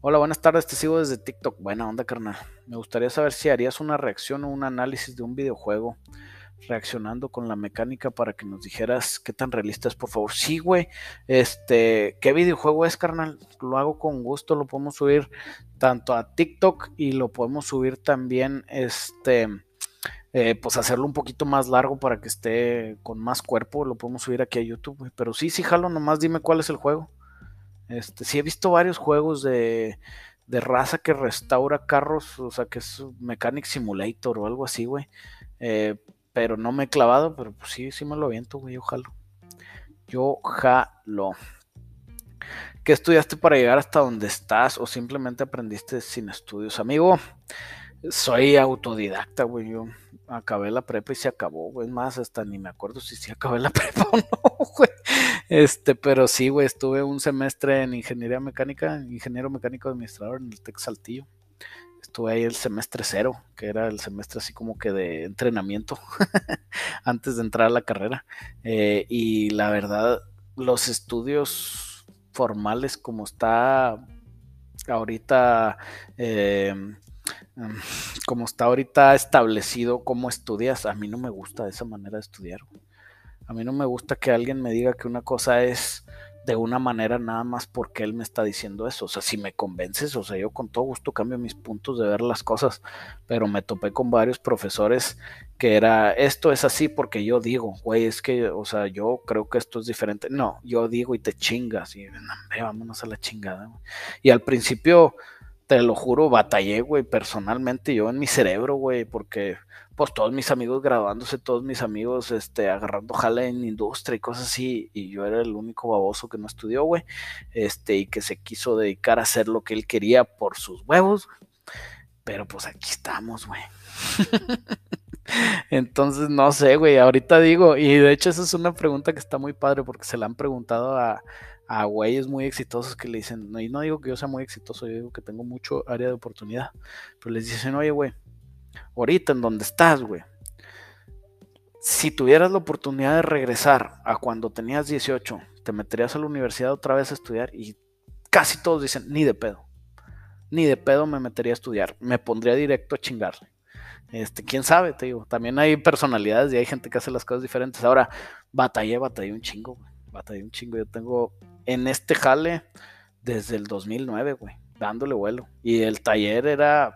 Hola, buenas tardes, te sigo desde TikTok. Buena onda, carnal. Me gustaría saber si harías una reacción o un análisis de un videojuego reaccionando con la mecánica para que nos dijeras qué tan realista es, por favor. Sí, güey. Este, ¿qué videojuego es, carnal? Lo hago con gusto, lo podemos subir tanto a TikTok y lo podemos subir también, este, eh, pues hacerlo un poquito más largo para que esté con más cuerpo, lo podemos subir aquí a YouTube. Pero sí, sí, jalo, nomás dime cuál es el juego. Este, sí he visto varios juegos de, de raza que restaura carros, o sea, que es Mechanic Simulator o algo así, güey. Eh, pero no me he clavado, pero pues sí, sí me lo aviento, güey, yo jalo. Yo jalo. ¿Qué estudiaste para llegar hasta donde estás o simplemente aprendiste sin estudios? Amigo, soy autodidacta, güey. Yo acabé la prepa y se acabó, güey. Más, hasta ni me acuerdo si sí <laughs> acabé la prepa o no, güey. Este, pero sí, güey, estuve un semestre en ingeniería mecánica, ingeniero mecánico administrador en el Tec Saltillo estuve ahí el semestre cero, que era el semestre así como que de entrenamiento <laughs> antes de entrar a la carrera. Eh, y la verdad, los estudios formales como está ahorita, em, em, como está ahorita establecido cómo estudias, a mí no me gusta esa manera de estudiar. A mí no me gusta que alguien me diga que una cosa es de una manera nada más porque él me está diciendo eso. O sea, si me convences, o sea, yo con todo gusto cambio mis puntos de ver las cosas, pero me topé con varios profesores que era, esto es así porque yo digo, güey, es que, o sea, yo creo que esto es diferente. No, yo digo y te chingas y vámonos a la chingada. Y al principio, te lo juro, batallé, güey, personalmente yo en mi cerebro, güey, porque pues todos mis amigos graduándose, todos mis amigos este, agarrando jale en industria y cosas así, y yo era el único baboso que no estudió, güey, este, y que se quiso dedicar a hacer lo que él quería por sus huevos, pero pues aquí estamos, güey. <laughs> Entonces, no sé, güey, ahorita digo, y de hecho esa es una pregunta que está muy padre porque se la han preguntado a, a güeyes muy exitosos que le dicen, no, y no digo que yo sea muy exitoso, yo digo que tengo mucho área de oportunidad, pero les dicen, oye, güey, ahorita en donde estás, güey. Si tuvieras la oportunidad de regresar a cuando tenías 18, te meterías a la universidad otra vez a estudiar y casi todos dicen, ni de pedo. Ni de pedo me metería a estudiar. Me pondría directo a chingarle. Este, quién sabe, te digo. También hay personalidades y hay gente que hace las cosas diferentes. Ahora, batallé, batallé un chingo, güey. Batallé un chingo. Yo tengo en este jale desde el 2009, güey, dándole vuelo. Y el taller era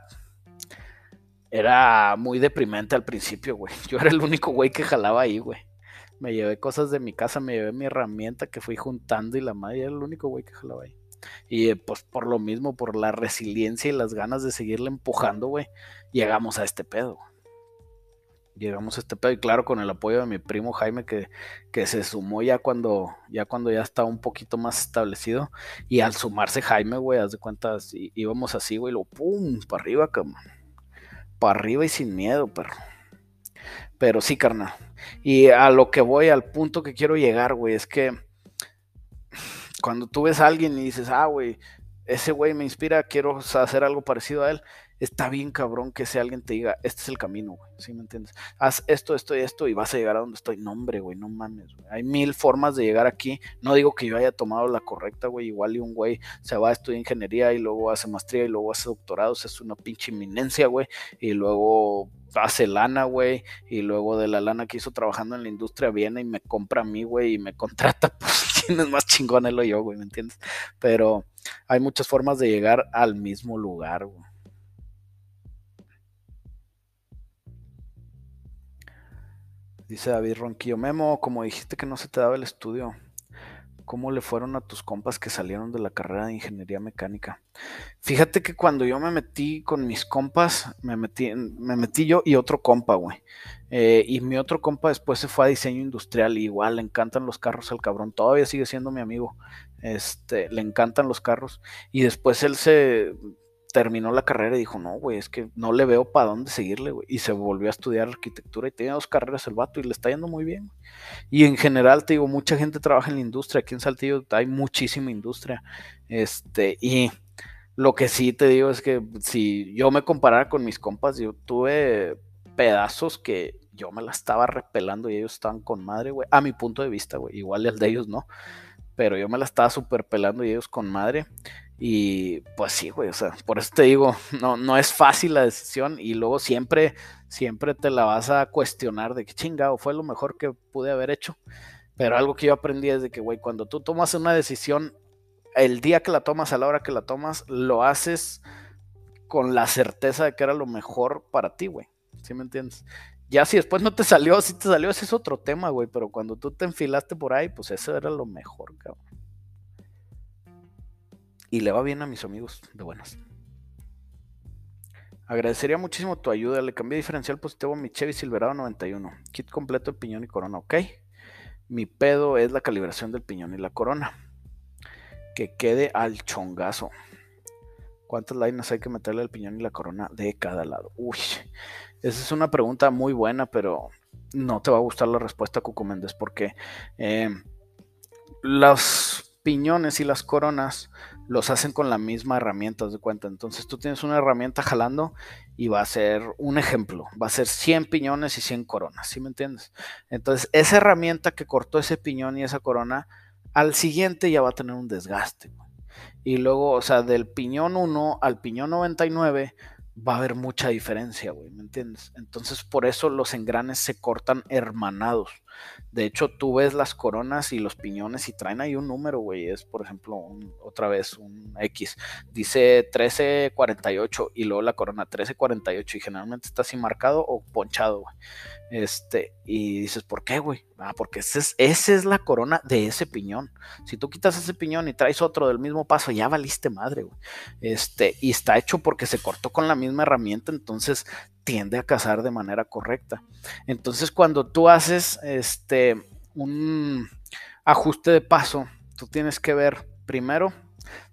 era muy deprimente al principio, güey. <laughs> Yo era el único güey que jalaba ahí, güey. Me llevé cosas de mi casa, me llevé mi herramienta que fui juntando y la madre era el único güey que jalaba ahí. Y eh, pues por lo mismo, por la resiliencia y las ganas de seguirle empujando, güey, llegamos a este pedo. Llegamos a este pedo y claro, con el apoyo de mi primo Jaime que, que se sumó ya cuando, ya cuando ya estaba un poquito más establecido. Y al sumarse Jaime, güey, haz de cuentas, íbamos así, güey, lo pum, para arriba, cabrón para arriba y sin miedo, perro. Pero sí, carnal. Y a lo que voy, al punto que quiero llegar, güey, es que cuando tú ves a alguien y dices, ah, güey, ese güey me inspira, quiero hacer algo parecido a él, está bien cabrón que ese alguien te diga, este es el camino, güey, ¿sí me entiendes? Haz esto, esto y esto y vas a llegar a donde estoy. No, hombre, güey, no mames, güey. Hay mil formas de llegar aquí. No digo que yo haya tomado la correcta, güey. Igual y un güey se va a estudiar ingeniería y luego hace maestría y luego hace doctorado. es una pinche inminencia, güey. Y luego hace lana, güey, y luego de la lana que hizo trabajando en la industria viene y me compra a mí, güey, y me <laughs> contrata, pues quién es más chingón él o yo, güey, ¿me entiendes? Pero hay muchas formas de llegar al mismo lugar, güey. Dice David Ronquillo, Memo, como dijiste que no se te daba el estudio, ¿Cómo le fueron a tus compas que salieron de la carrera de ingeniería mecánica? Fíjate que cuando yo me metí con mis compas, me metí, me metí yo y otro compa, güey. Eh, y mi otro compa después se fue a diseño industrial. igual le encantan los carros al cabrón. Todavía sigue siendo mi amigo. Este, le encantan los carros. Y después él se terminó la carrera y dijo, no, güey, es que no le veo para dónde seguirle, güey. Y se volvió a estudiar arquitectura y tiene dos carreras el vato y le está yendo muy bien. Y en general, te digo, mucha gente trabaja en la industria. Aquí en Saltillo hay muchísima industria. Este, y lo que sí te digo es que si yo me comparara con mis compas, yo tuve pedazos que yo me la estaba repelando y ellos estaban con madre, güey. A mi punto de vista, güey. Igual el de ellos no. Pero yo me la estaba super pelando y ellos con madre. Y pues sí, güey, o sea, por eso te digo, no, no es fácil la decisión y luego siempre, siempre te la vas a cuestionar de que chingado, fue lo mejor que pude haber hecho. Pero algo que yo aprendí es de que, güey, cuando tú tomas una decisión, el día que la tomas, a la hora que la tomas, lo haces con la certeza de que era lo mejor para ti, güey. ¿Sí me entiendes? Ya si después no te salió, si te salió, ese es otro tema, güey. Pero cuando tú te enfilaste por ahí, pues eso era lo mejor, cabrón y le va bien a mis amigos de buenas. Agradecería muchísimo tu ayuda. Le cambié diferencial positivo a mi Chevy Silverado 91. Kit completo de piñón y corona, ok. Mi pedo es la calibración del piñón y la corona. Que quede al chongazo. ¿Cuántas láminas hay que meterle al piñón y la corona de cada lado? Uy, esa es una pregunta muy buena, pero no te va a gustar la respuesta, Cuco Méndez, porque eh, los piñones y las coronas los hacen con la misma herramienta, de cuenta. Entonces tú tienes una herramienta jalando y va a ser un ejemplo, va a ser 100 piñones y 100 coronas, ¿sí me entiendes? Entonces esa herramienta que cortó ese piñón y esa corona, al siguiente ya va a tener un desgaste. Y luego, o sea, del piñón 1 al piñón 99 va a haber mucha diferencia, güey, ¿me entiendes? Entonces por eso los engranes se cortan hermanados. De hecho, tú ves las coronas y los piñones y traen ahí un número, güey. Es, por ejemplo, otra vez un X. Dice 1348 y luego la corona 1348 y generalmente está así marcado o ponchado, güey. Este, y dices, ¿por qué, güey? Ah, porque esa es, esa es la corona de ese piñón. Si tú quitas ese piñón y traes otro del mismo paso, ya valiste madre, güey. Este, y está hecho porque se cortó con la misma herramienta, entonces tiende a cazar de manera correcta. Entonces, cuando tú haces este un ajuste de paso, tú tienes que ver primero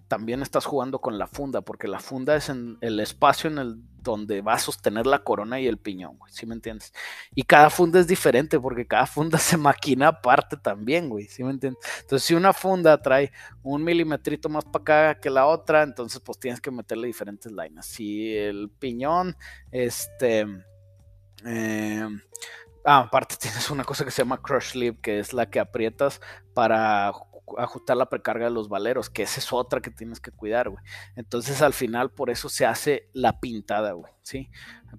también estás jugando con la funda, porque la funda es en el espacio en el donde va a sostener la corona y el piñón, güey, ¿sí me entiendes? Y cada funda es diferente, porque cada funda <laughs> se maquina aparte también, güey, ¿sí me entiendes? Entonces, si una funda trae un milimetrito más para acá que la otra, entonces pues tienes que meterle diferentes líneas. Si el piñón, este... Eh, Ah, aparte tienes una cosa que se llama crush sleeve, que es la que aprietas para ajustar la precarga de los valeros, que esa es otra que tienes que cuidar, güey. Entonces al final por eso se hace la pintada, güey, ¿sí?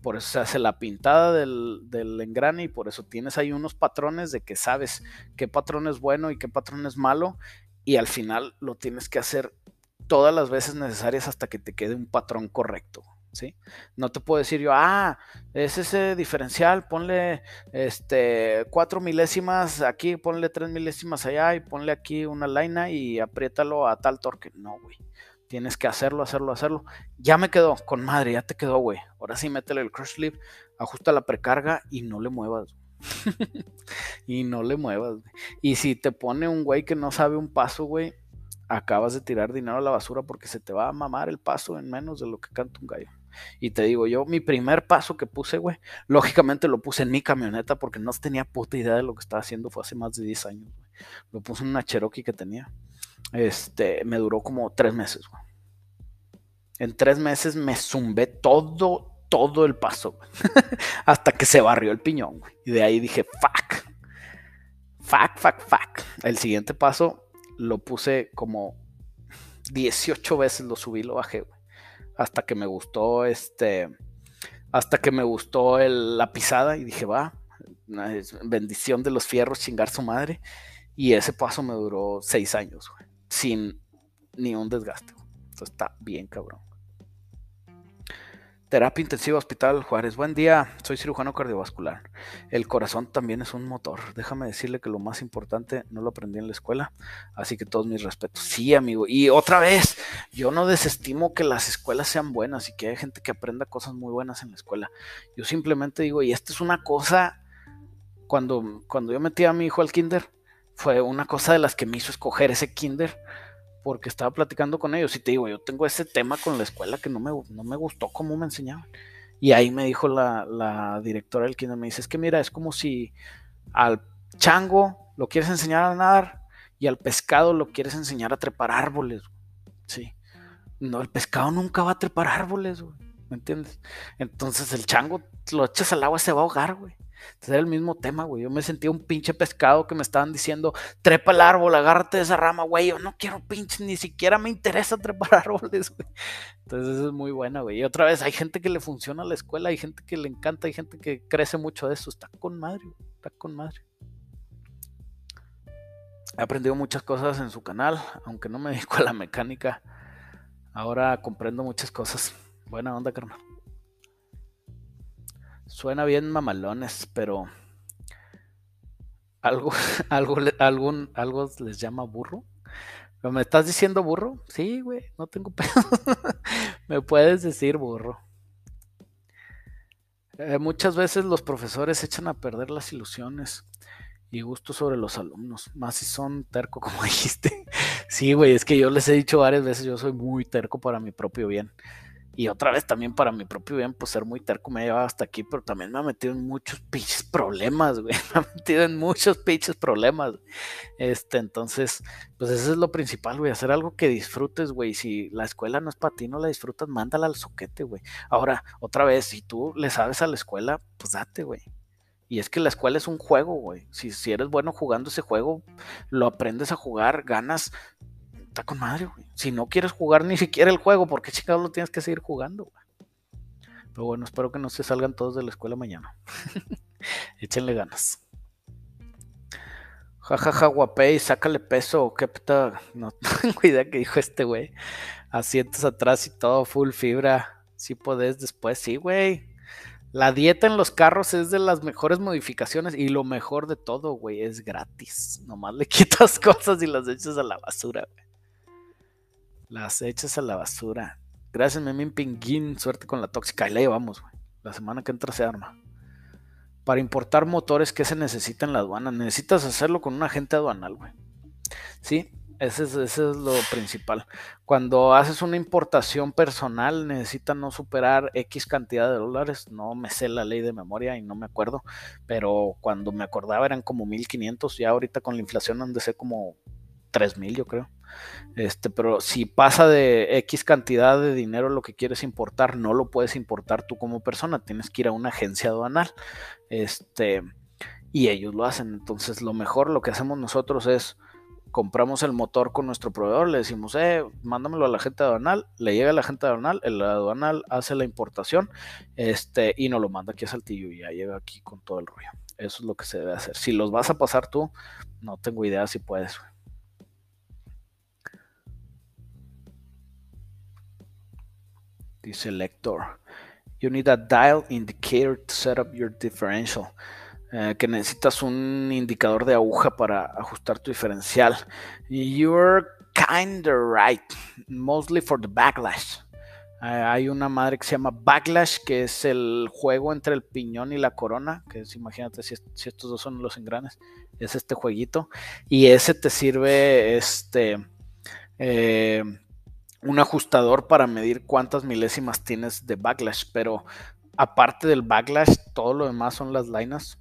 Por eso se hace la pintada del, del, engrane y por eso tienes ahí unos patrones de que sabes qué patrón es bueno y qué patrón es malo y al final lo tienes que hacer todas las veces necesarias hasta que te quede un patrón correcto. No te puedo decir yo, ah, es ese diferencial, ponle este, cuatro milésimas aquí, ponle tres milésimas allá y ponle aquí una laina y apriétalo a tal torque. No, güey. Tienes que hacerlo, hacerlo, hacerlo. Ya me quedó, con madre, ya te quedó, güey. Ahora sí, métele el crush sleeve, ajusta la precarga y no le muevas. <laughs> y no le muevas, Y si te pone un güey que no sabe un paso, güey, acabas de tirar dinero a la basura porque se te va a mamar el paso en menos de lo que canta un gallo. Y te digo, yo mi primer paso que puse, güey, lógicamente lo puse en mi camioneta porque no tenía puta idea de lo que estaba haciendo, fue hace más de 10 años. Lo puse en una Cherokee que tenía. Este, me duró como tres meses, güey. En tres meses me zumbé todo, todo el paso. <laughs> Hasta que se barrió el piñón. Y de ahí dije, fuck. Fuck, fuck, fuck. El siguiente paso lo puse como 18 veces, lo subí, lo bajé, güey hasta que me gustó este, hasta que me gustó la pisada y dije, va, bendición de los fierros, chingar su madre. Y ese paso me duró seis años, sin ni un desgaste. Está bien cabrón. Terapia Intensiva Hospital Juárez. Buen día, soy cirujano cardiovascular. El corazón también es un motor. Déjame decirle que lo más importante no lo aprendí en la escuela, así que todos mis respetos. Sí, amigo. Y otra vez, yo no desestimo que las escuelas sean buenas y que haya gente que aprenda cosas muy buenas en la escuela. Yo simplemente digo, y esta es una cosa, cuando, cuando yo metí a mi hijo al kinder, fue una cosa de las que me hizo escoger ese kinder porque estaba platicando con ellos y te digo, yo tengo ese tema con la escuela que no me, no me gustó cómo me enseñaban. Y ahí me dijo la, directora del kinder, me dice, es que mira, es como si al chango lo quieres enseñar a nadar y al pescado lo quieres enseñar a trepar árboles. Sí. No, el pescado nunca va a trepar árboles, ¿Me entiendes? Entonces el chango lo echas al agua se va a ahogar, güey. Entonces era el mismo tema, güey. Yo me sentía un pinche pescado que me estaban diciendo, trepa el árbol, agárrate de esa rama, güey. Yo no quiero pinche, ni siquiera me interesa <laughs> trepar árboles, güey. Entonces eso es muy buena, güey. Y otra vez, hay gente que le funciona a la escuela, hay gente que le encanta, hay gente que crece mucho de eso. Está con madre. Está con madre. He aprendido muchas cosas en su canal, aunque no me <laughs> dedico a la mecánica. Ahora comprendo muchas cosas. Buena onda, carnal. Suena bien mamalones, pero algo, <laughs> algo, algún, algo les llama burro. ¿Me estás diciendo burro? Sí, güey, no tengo <laughs> pedo. Me puedes decir burro. Eh, muchas veces los profesores echan a perder las ilusiones y gustos sobre los alumnos, más si son terco, <laughs> como dijiste. sí, güey, es que yo les he dicho varias veces, yo soy muy terco para mi propio bien. Y otra vez también para mi propio bien, pues ser muy terco me ha llevado hasta aquí, pero también me ha metido en muchos pinches problemas, güey. <laughs> Me ha metido en muchos pinches problemas. Este, entonces, pues eso es lo principal, güey. Hacer algo que disfrutes, güey. Si la escuela no es para ti, no la disfrutas, mándala al soquete, güey. Ahora, otra vez, si tú le sabes a la escuela, pues date, güey. Y es que la escuela es un juego, güey. Si, si eres bueno jugando ese juego, lo aprendes a jugar, ganas, está con madre, güey. Si no quieres jugar ni siquiera el juego, ¿por qué chingados lo tienes que seguir jugando, güey? Pero bueno, espero que no se salgan todos de la escuela mañana. <laughs> Échenle ganas. Jajaja, guapey, sácale peso, qué puta. No tengo <laughs> idea que dijo este güey. Asientos atrás y todo, full fibra. Si podés después, sí, güey. La dieta en los carros es de las mejores modificaciones y lo mejor de todo, güey, es gratis. Nomás le <laughs> quitas cosas y las echas a la basura, güey. Las echas a la basura. Gracias, Memín Pinguín. Suerte con la tóxica. Y la llevamos, güey. La semana que entra se arma. Para importar motores, ¿qué se necesita en la aduana? Necesitas hacerlo con un agente aduanal, güey. Sí, ese es, es, lo principal. Cuando haces una importación personal, necesita no superar X cantidad de dólares. No me sé la ley de memoria y no me acuerdo, pero cuando me acordaba eran como 1500. Ya ahorita con la inflación han de ser como 3000, yo creo. Este, pero si pasa de X cantidad de dinero lo que quieres importar, no lo puedes importar tú como persona, tienes que ir a una agencia aduanal. Este, y ellos lo hacen. Entonces, lo mejor, lo que hacemos nosotros es compramos el motor con nuestro proveedor, le decimos, eh, mándamelo a la gente aduanal, le llega a la gente aduanal, el aduanal hace la importación, este, y nos lo manda aquí a Saltillo y ya llega aquí con todo el rollo. Eso es lo que se debe hacer. Si los vas a pasar tú, no tengo idea si puedes. Dice Lector. You need a dial indicator to set up your differential. Eh, que necesitas un indicador de aguja para ajustar tu diferencial. You're kinda right. Mostly for the backlash. Eh, hay una madre que se llama Backlash, que es el juego entre el piñón y la corona, que imagínate si, si, estos dos son los engranes, es este jueguito, y ese te sirve, este, eh, un ajustador para medir cuántas milésimas tienes de backlash, pero aparte del backlash, todo lo demás son las linas,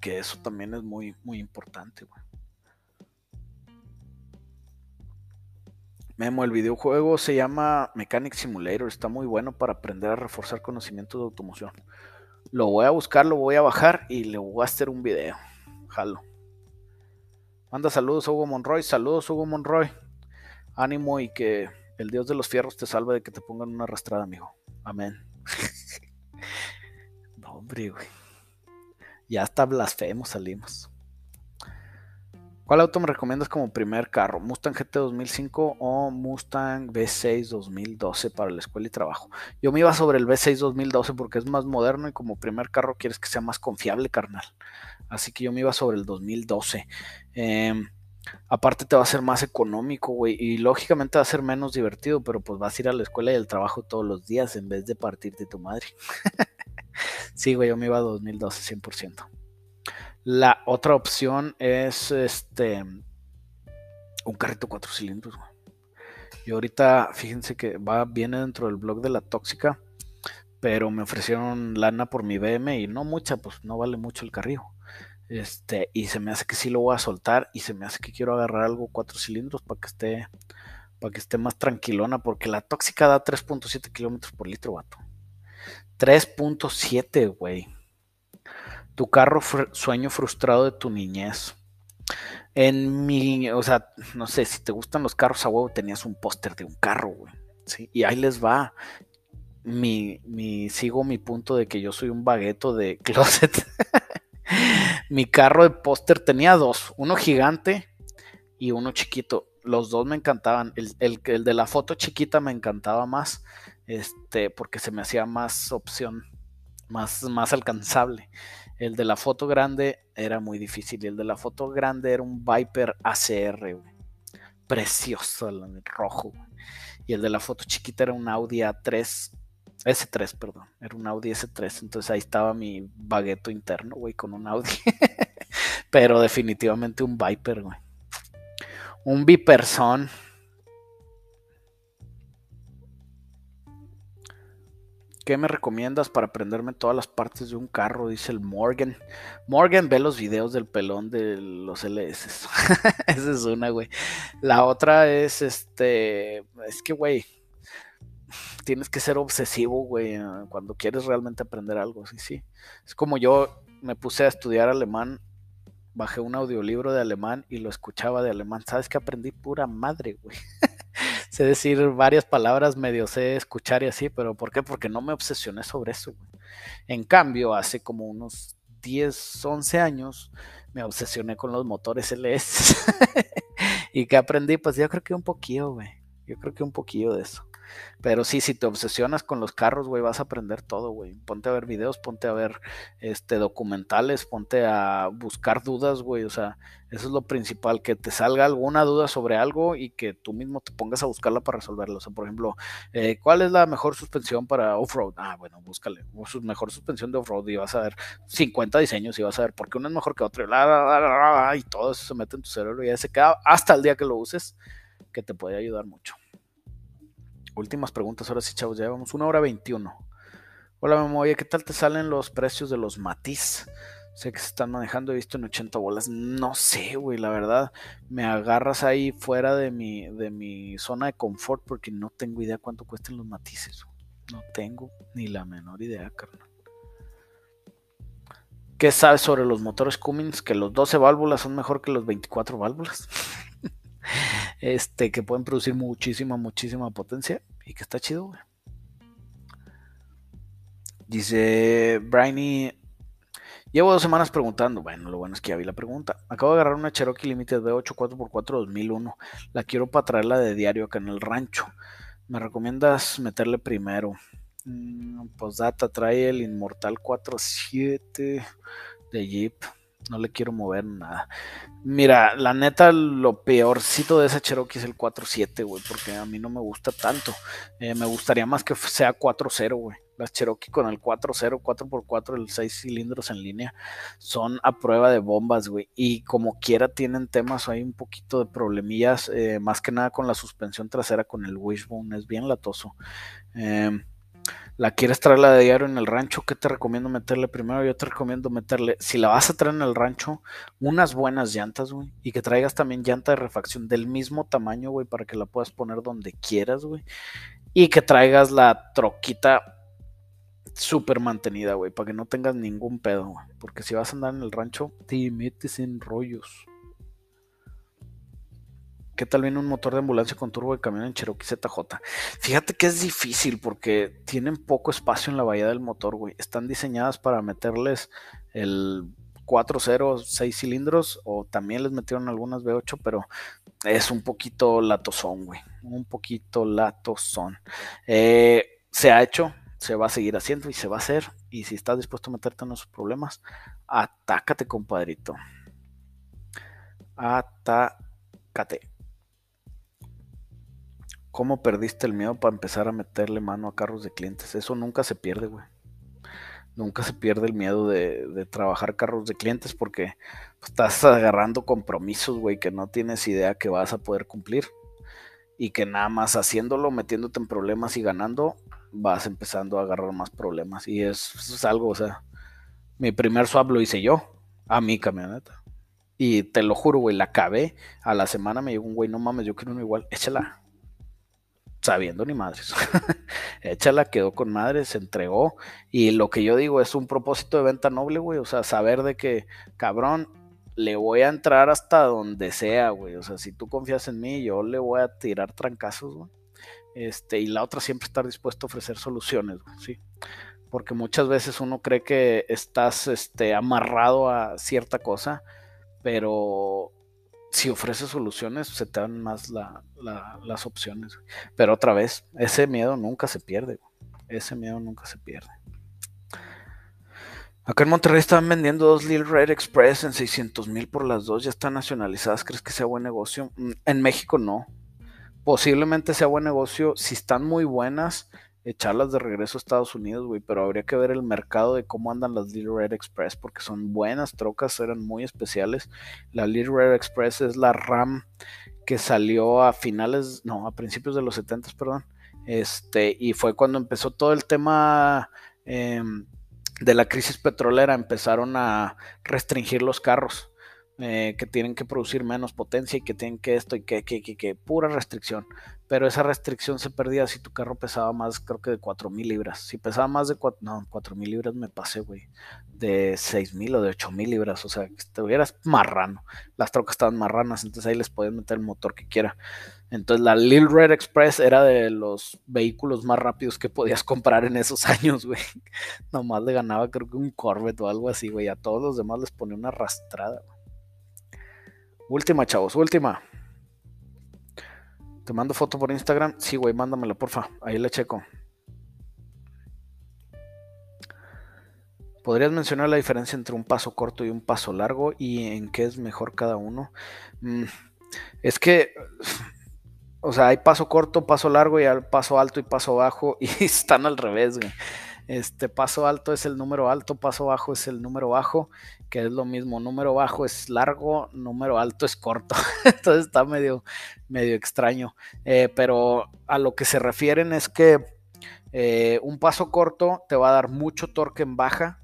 que eso también es muy, muy importante. Memo, el videojuego se llama Mechanic Simulator, está muy bueno para aprender a reforzar conocimiento de automoción. Lo voy a buscar, lo voy a bajar y le voy a hacer un video. Jalo. Manda saludos Hugo Monroy, saludos Hugo Monroy. Ánimo y que el Dios de los fierros te salve de que te pongan una arrastrada, amigo. Amén. <laughs> no, hombre. Ya hasta blasfemo salimos. ¿Cuál auto me recomiendas como primer carro? ¿Mustang GT 2005 o Mustang V6 2012 para la escuela y trabajo? Yo me iba sobre el V6 2012 porque es más moderno y como primer carro quieres que sea más confiable, carnal. Así que yo me iba sobre el 2012. Em, aparte te va a ser más económico, güey. Y lógicamente va a ser menos divertido, pero pues vas a ir a la escuela y al trabajo todos los días en vez de partir de tu madre. <laughs> sí, güey, yo me iba a 2012 100%. La otra opción es este un carrito cuatro cilindros. Y ahorita, fíjense que va viene dentro del blog de la tóxica, pero me ofrecieron lana por mi BM y no mucha, pues no vale mucho el carrillo. Este, y se me hace que sí lo voy a soltar y se me hace que quiero agarrar algo cuatro cilindros para que esté para que esté más tranquilona, porque la tóxica da 3.7 kilómetros por litro, vato. 3.7, güey. Tu carro sueño frustrado de tu niñez. En mi, o sea, no sé, si te gustan los carros a huevo, tenías un póster de un carro, güey. ¿sí? Y ahí les va. Mi, mi, sigo mi punto de que yo soy un bagueto de <laughs> closet. Mi carro de póster tenía dos, uno gigante y uno chiquito. Los dos me encantaban. El, de la foto chiquita me encantaba más, este, porque se me hacía más opción, más, más alcanzable. El de la foto grande era muy difícil. Y el de la foto grande era un Viper ACR, Precioso, el rojo. Y el de la foto chiquita era un Audi A3. S3, perdón. Era un Audi S3. Entonces ahí estaba mi bagueto interno, güey, con un Audi. <laughs> Pero definitivamente un Viper, güey. Un Viperson ¿Qué me recomiendas para aprenderme todas las partes de un carro? Dice el Morgan. Morgan ve los videos del pelón de los LS. <laughs> Esa es una, güey. La otra es este. Es que, güey. Tienes que ser obsesivo, güey, cuando quieres realmente aprender algo. Sí, sí. Es como yo me puse a estudiar alemán. Bajé un audiolibro de alemán y lo escuchaba de alemán. ¿Sabes que aprendí pura madre, güey? <laughs> sé decir varias palabras, medio sé escuchar y así, pero ¿por qué? Porque no me obsesioné sobre eso. En cambio, hace como unos 10, 11 años me obsesioné con los motores LS. <laughs> ¿Y qué aprendí? Pues yo creo que un poquillo, güey. Yo creo que un poquillo de eso. Pero sí, si te obsesionas con los carros, güey, vas a aprender todo, güey. Ponte a ver videos, ponte a ver este documentales, ponte a buscar dudas, güey. O sea, eso es lo principal, que te salga alguna duda sobre algo y que tú mismo te pongas a buscarla para resolverlo. O sea, por ejemplo, eh, ¿cuál es la mejor suspensión para off-road? Ah, bueno, búscale. Su mejor suspensión de off-road y vas a ver 50 diseños y vas a ver por qué uno es mejor que otro. Y todo eso se mete en tu cerebro y ya se queda hasta el día que lo uses, que te puede ayudar mucho últimas preguntas, ahora sí, chavos, ya llevamos una hora 21. Hola, Memo, oye, ¿qué tal te salen los precios de los Matiz? Sé que se están manejando, he visto en 80 bolas. No sé, güey, la verdad. Me agarras ahí fuera de mi, de mi zona de confort porque no tengo idea cuánto cuestan los matices. No tengo ni la menor idea, carnal. ¿Qué sabes sobre los motores Cummins? Que los 12 válvulas son mejor que los 24 válvulas. <laughs> este, que pueden producir muchísima, muchísima potencia y que está chido, güey. Dice Briny, llevo dos semanas preguntando, bueno, lo bueno es que ya vi la pregunta. Acabo de agarrar una Cherokee Limited V8 4x4 2001, la quiero para traerla de diario acá en el rancho. ¿Me recomiendas meterle primero? Mm, pues data trae el Inmortal 47 de Jeep no le quiero mover nada. Mira, la neta, lo peorcito de esa Cherokee es el 4.7, güey, porque a mí no me gusta tanto. Eh, me gustaría más que sea 4.0, güey. Las Cherokee con el 4.0, 4x4, el 6 cilindros en línea, son a prueba de bombas, güey. Y como quiera tienen temas, hay un poquito de problemillas, eh, más que nada con la suspensión trasera, con el wishbone, es bien latoso. Eh, la quieres traerla de diario en el rancho, ¿qué te recomiendo meterle primero? Yo te recomiendo meterle, si la vas a traer en el rancho, unas buenas llantas, güey. Y que traigas también llanta de refacción del mismo tamaño, güey, para que la puedas poner donde quieras, güey. Y que traigas la troquita súper mantenida, güey, para que no tengas ningún pedo, güey. Porque si vas a andar en el rancho, te metes en rollos. ¿Qué tal viene un motor de ambulancia con turbo de camión en Cherokee ZJ? Fíjate que es difícil porque tienen poco espacio en la bahía del motor, güey. Están diseñadas para meterles el 4.0, 6 cilindros, o también les metieron algunas V8, pero es un poquito latosón, güey. Un poquito latosón. Eh, se ha hecho, se va a seguir haciendo y se va a hacer. Y si estás dispuesto a meterte en esos problemas, atácate, compadrito. Atácate. ¿Cómo perdiste el miedo para empezar a meterle mano a carros de clientes? Eso nunca se pierde, güey. Nunca se pierde el miedo de, trabajar carros de clientes porque estás agarrando compromisos, güey, que no tienes idea que vas a poder cumplir. Y que nada más haciéndolo, metiéndote en problemas y ganando, vas empezando a agarrar más problemas. Y es, es algo, o sea, mi primer swap lo hice yo, a mi camioneta. Y te lo juro, güey, la acabé. A la semana me llegó un güey, no mames, yo quiero uno igual, échala sabiendo ni madres. <laughs> Échala, quedó con madres, se entregó. Y lo que yo digo es un propósito de venta noble, güey. O sea, saber de que, cabrón, le voy a entrar hasta donde sea, güey. O sea, si tú confías en mí, yo le voy a tirar trancazos, güey. Este, y la otra siempre estar dispuesto a ofrecer soluciones, güey, sí. Porque muchas veces uno cree que estás este, amarrado a cierta cosa, pero si ofreces soluciones, se te dan más las opciones. Pero otra vez, ese miedo nunca se pierde. Ese miedo nunca se pierde. Acá en Monterrey están vendiendo dos Lil Red Express en 600 mil por las dos. Ya están nacionalizadas. ¿Crees que sea buen negocio? Mm, en México no. Posiblemente sea buen negocio si están muy buenas echarlas de regreso a Estados Unidos, güey, pero habría que ver el mercado de cómo andan las Little Red Express, porque son buenas trocas, eran muy especiales. La Little Red Express es la RAM que salió a finales, no, a principios de los 70, perdón, este, y fue cuando empezó todo el tema em, de la crisis petrolera, empezaron a restringir los carros. Eh, que tienen que producir menos potencia y que tienen que esto y que, que, que, que, pura restricción. Pero esa restricción se perdía si tu carro pesaba más, creo que de 4000 libras. Si pesaba más de 4, no, 4000 libras me pasé, güey. De 6000 o de 8000 libras. O sea, que estuvieras marrano. Las trocas estaban marranas, entonces ahí les podías meter el motor que quiera. Entonces la Lil Red Express era de los vehículos más rápidos que podías comprar en esos <laughs> años, güey. Nomás le ganaba, creo que un Corvette o algo así, güey. A todos los demás les ponía una arrastrada, güey. Última, chavos, última. Te mando foto por Instagram. Sí, güey, mándamela, porfa. Ahí le checo. ¿Podrías mencionar la diferencia entre un paso corto y un paso largo y en qué es mejor cada uno? Mm, es que, o sea, hay paso corto, paso largo y hay paso alto y paso bajo <laughs> y están al revés, güey. Este paso alto es el número alto, paso bajo es el número bajo, que es lo mismo. Número bajo es largo, número alto es corto. <laughs> Entonces está medio, medio extraño. Eh, pero a lo que se refieren es que eh, un paso corto te va a dar mucho torque en baja.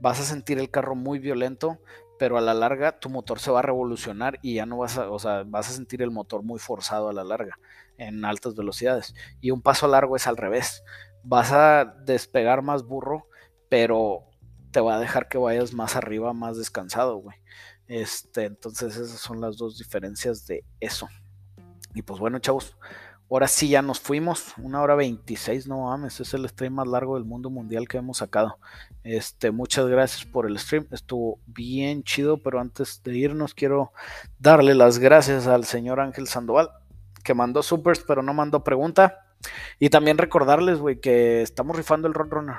Vas a sentir el carro muy violento, pero a la larga tu motor se va a revolucionar y ya no vas a, o sea, vas a sentir el motor muy forzado a la larga en altas velocidades. Y un paso largo es al revés vas a despegar más burro, pero te va a dejar que vayas más arriba, más descansado, güey. Este, entonces esas son las dos diferencias de eso. Y pues bueno, chavos, ahora sí ya nos fuimos. Una hora 26, no mames, es el stream más largo del mundo mundial que hemos sacado. Este, muchas gracias por el stream, estuvo bien chido, pero antes de irnos quiero darle las gracias al señor Ángel Sandoval, que mandó supers, pero no mandó pregunta. Y también recordarles, güey, que estamos rifando el Roadrunner.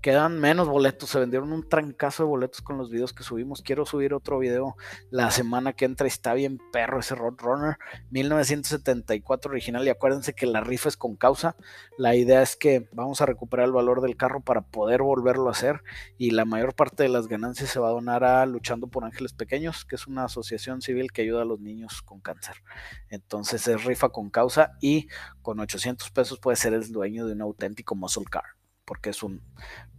Quedan menos boletos, se vendieron un trancazo de boletos con los videos que subimos. Quiero subir otro video la semana que entra. Está bien perro ese Roadrunner 1974 original. Y acuérdense que la rifa es con causa. La idea es que vamos a recuperar el valor del carro para poder volverlo a hacer. Y la mayor parte de las ganancias se va a donar a Luchando por Ángeles Pequeños, que es una asociación civil que ayuda a los niños con cáncer. Entonces es rifa con causa y con 800 pesos puede ser el dueño de un auténtico muscle car porque es un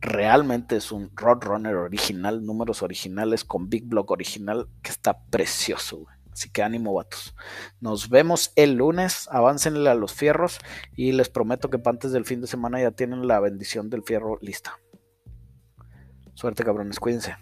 realmente es un Roadrunner original, números originales con Big Block original que está precioso, Así que ánimo, vatos. Nos vemos el lunes. Aváncenle a los fierros y les prometo que antes del fin de semana ya tienen la bendición del fierro lista. Suerte, cabrones. Cuídense.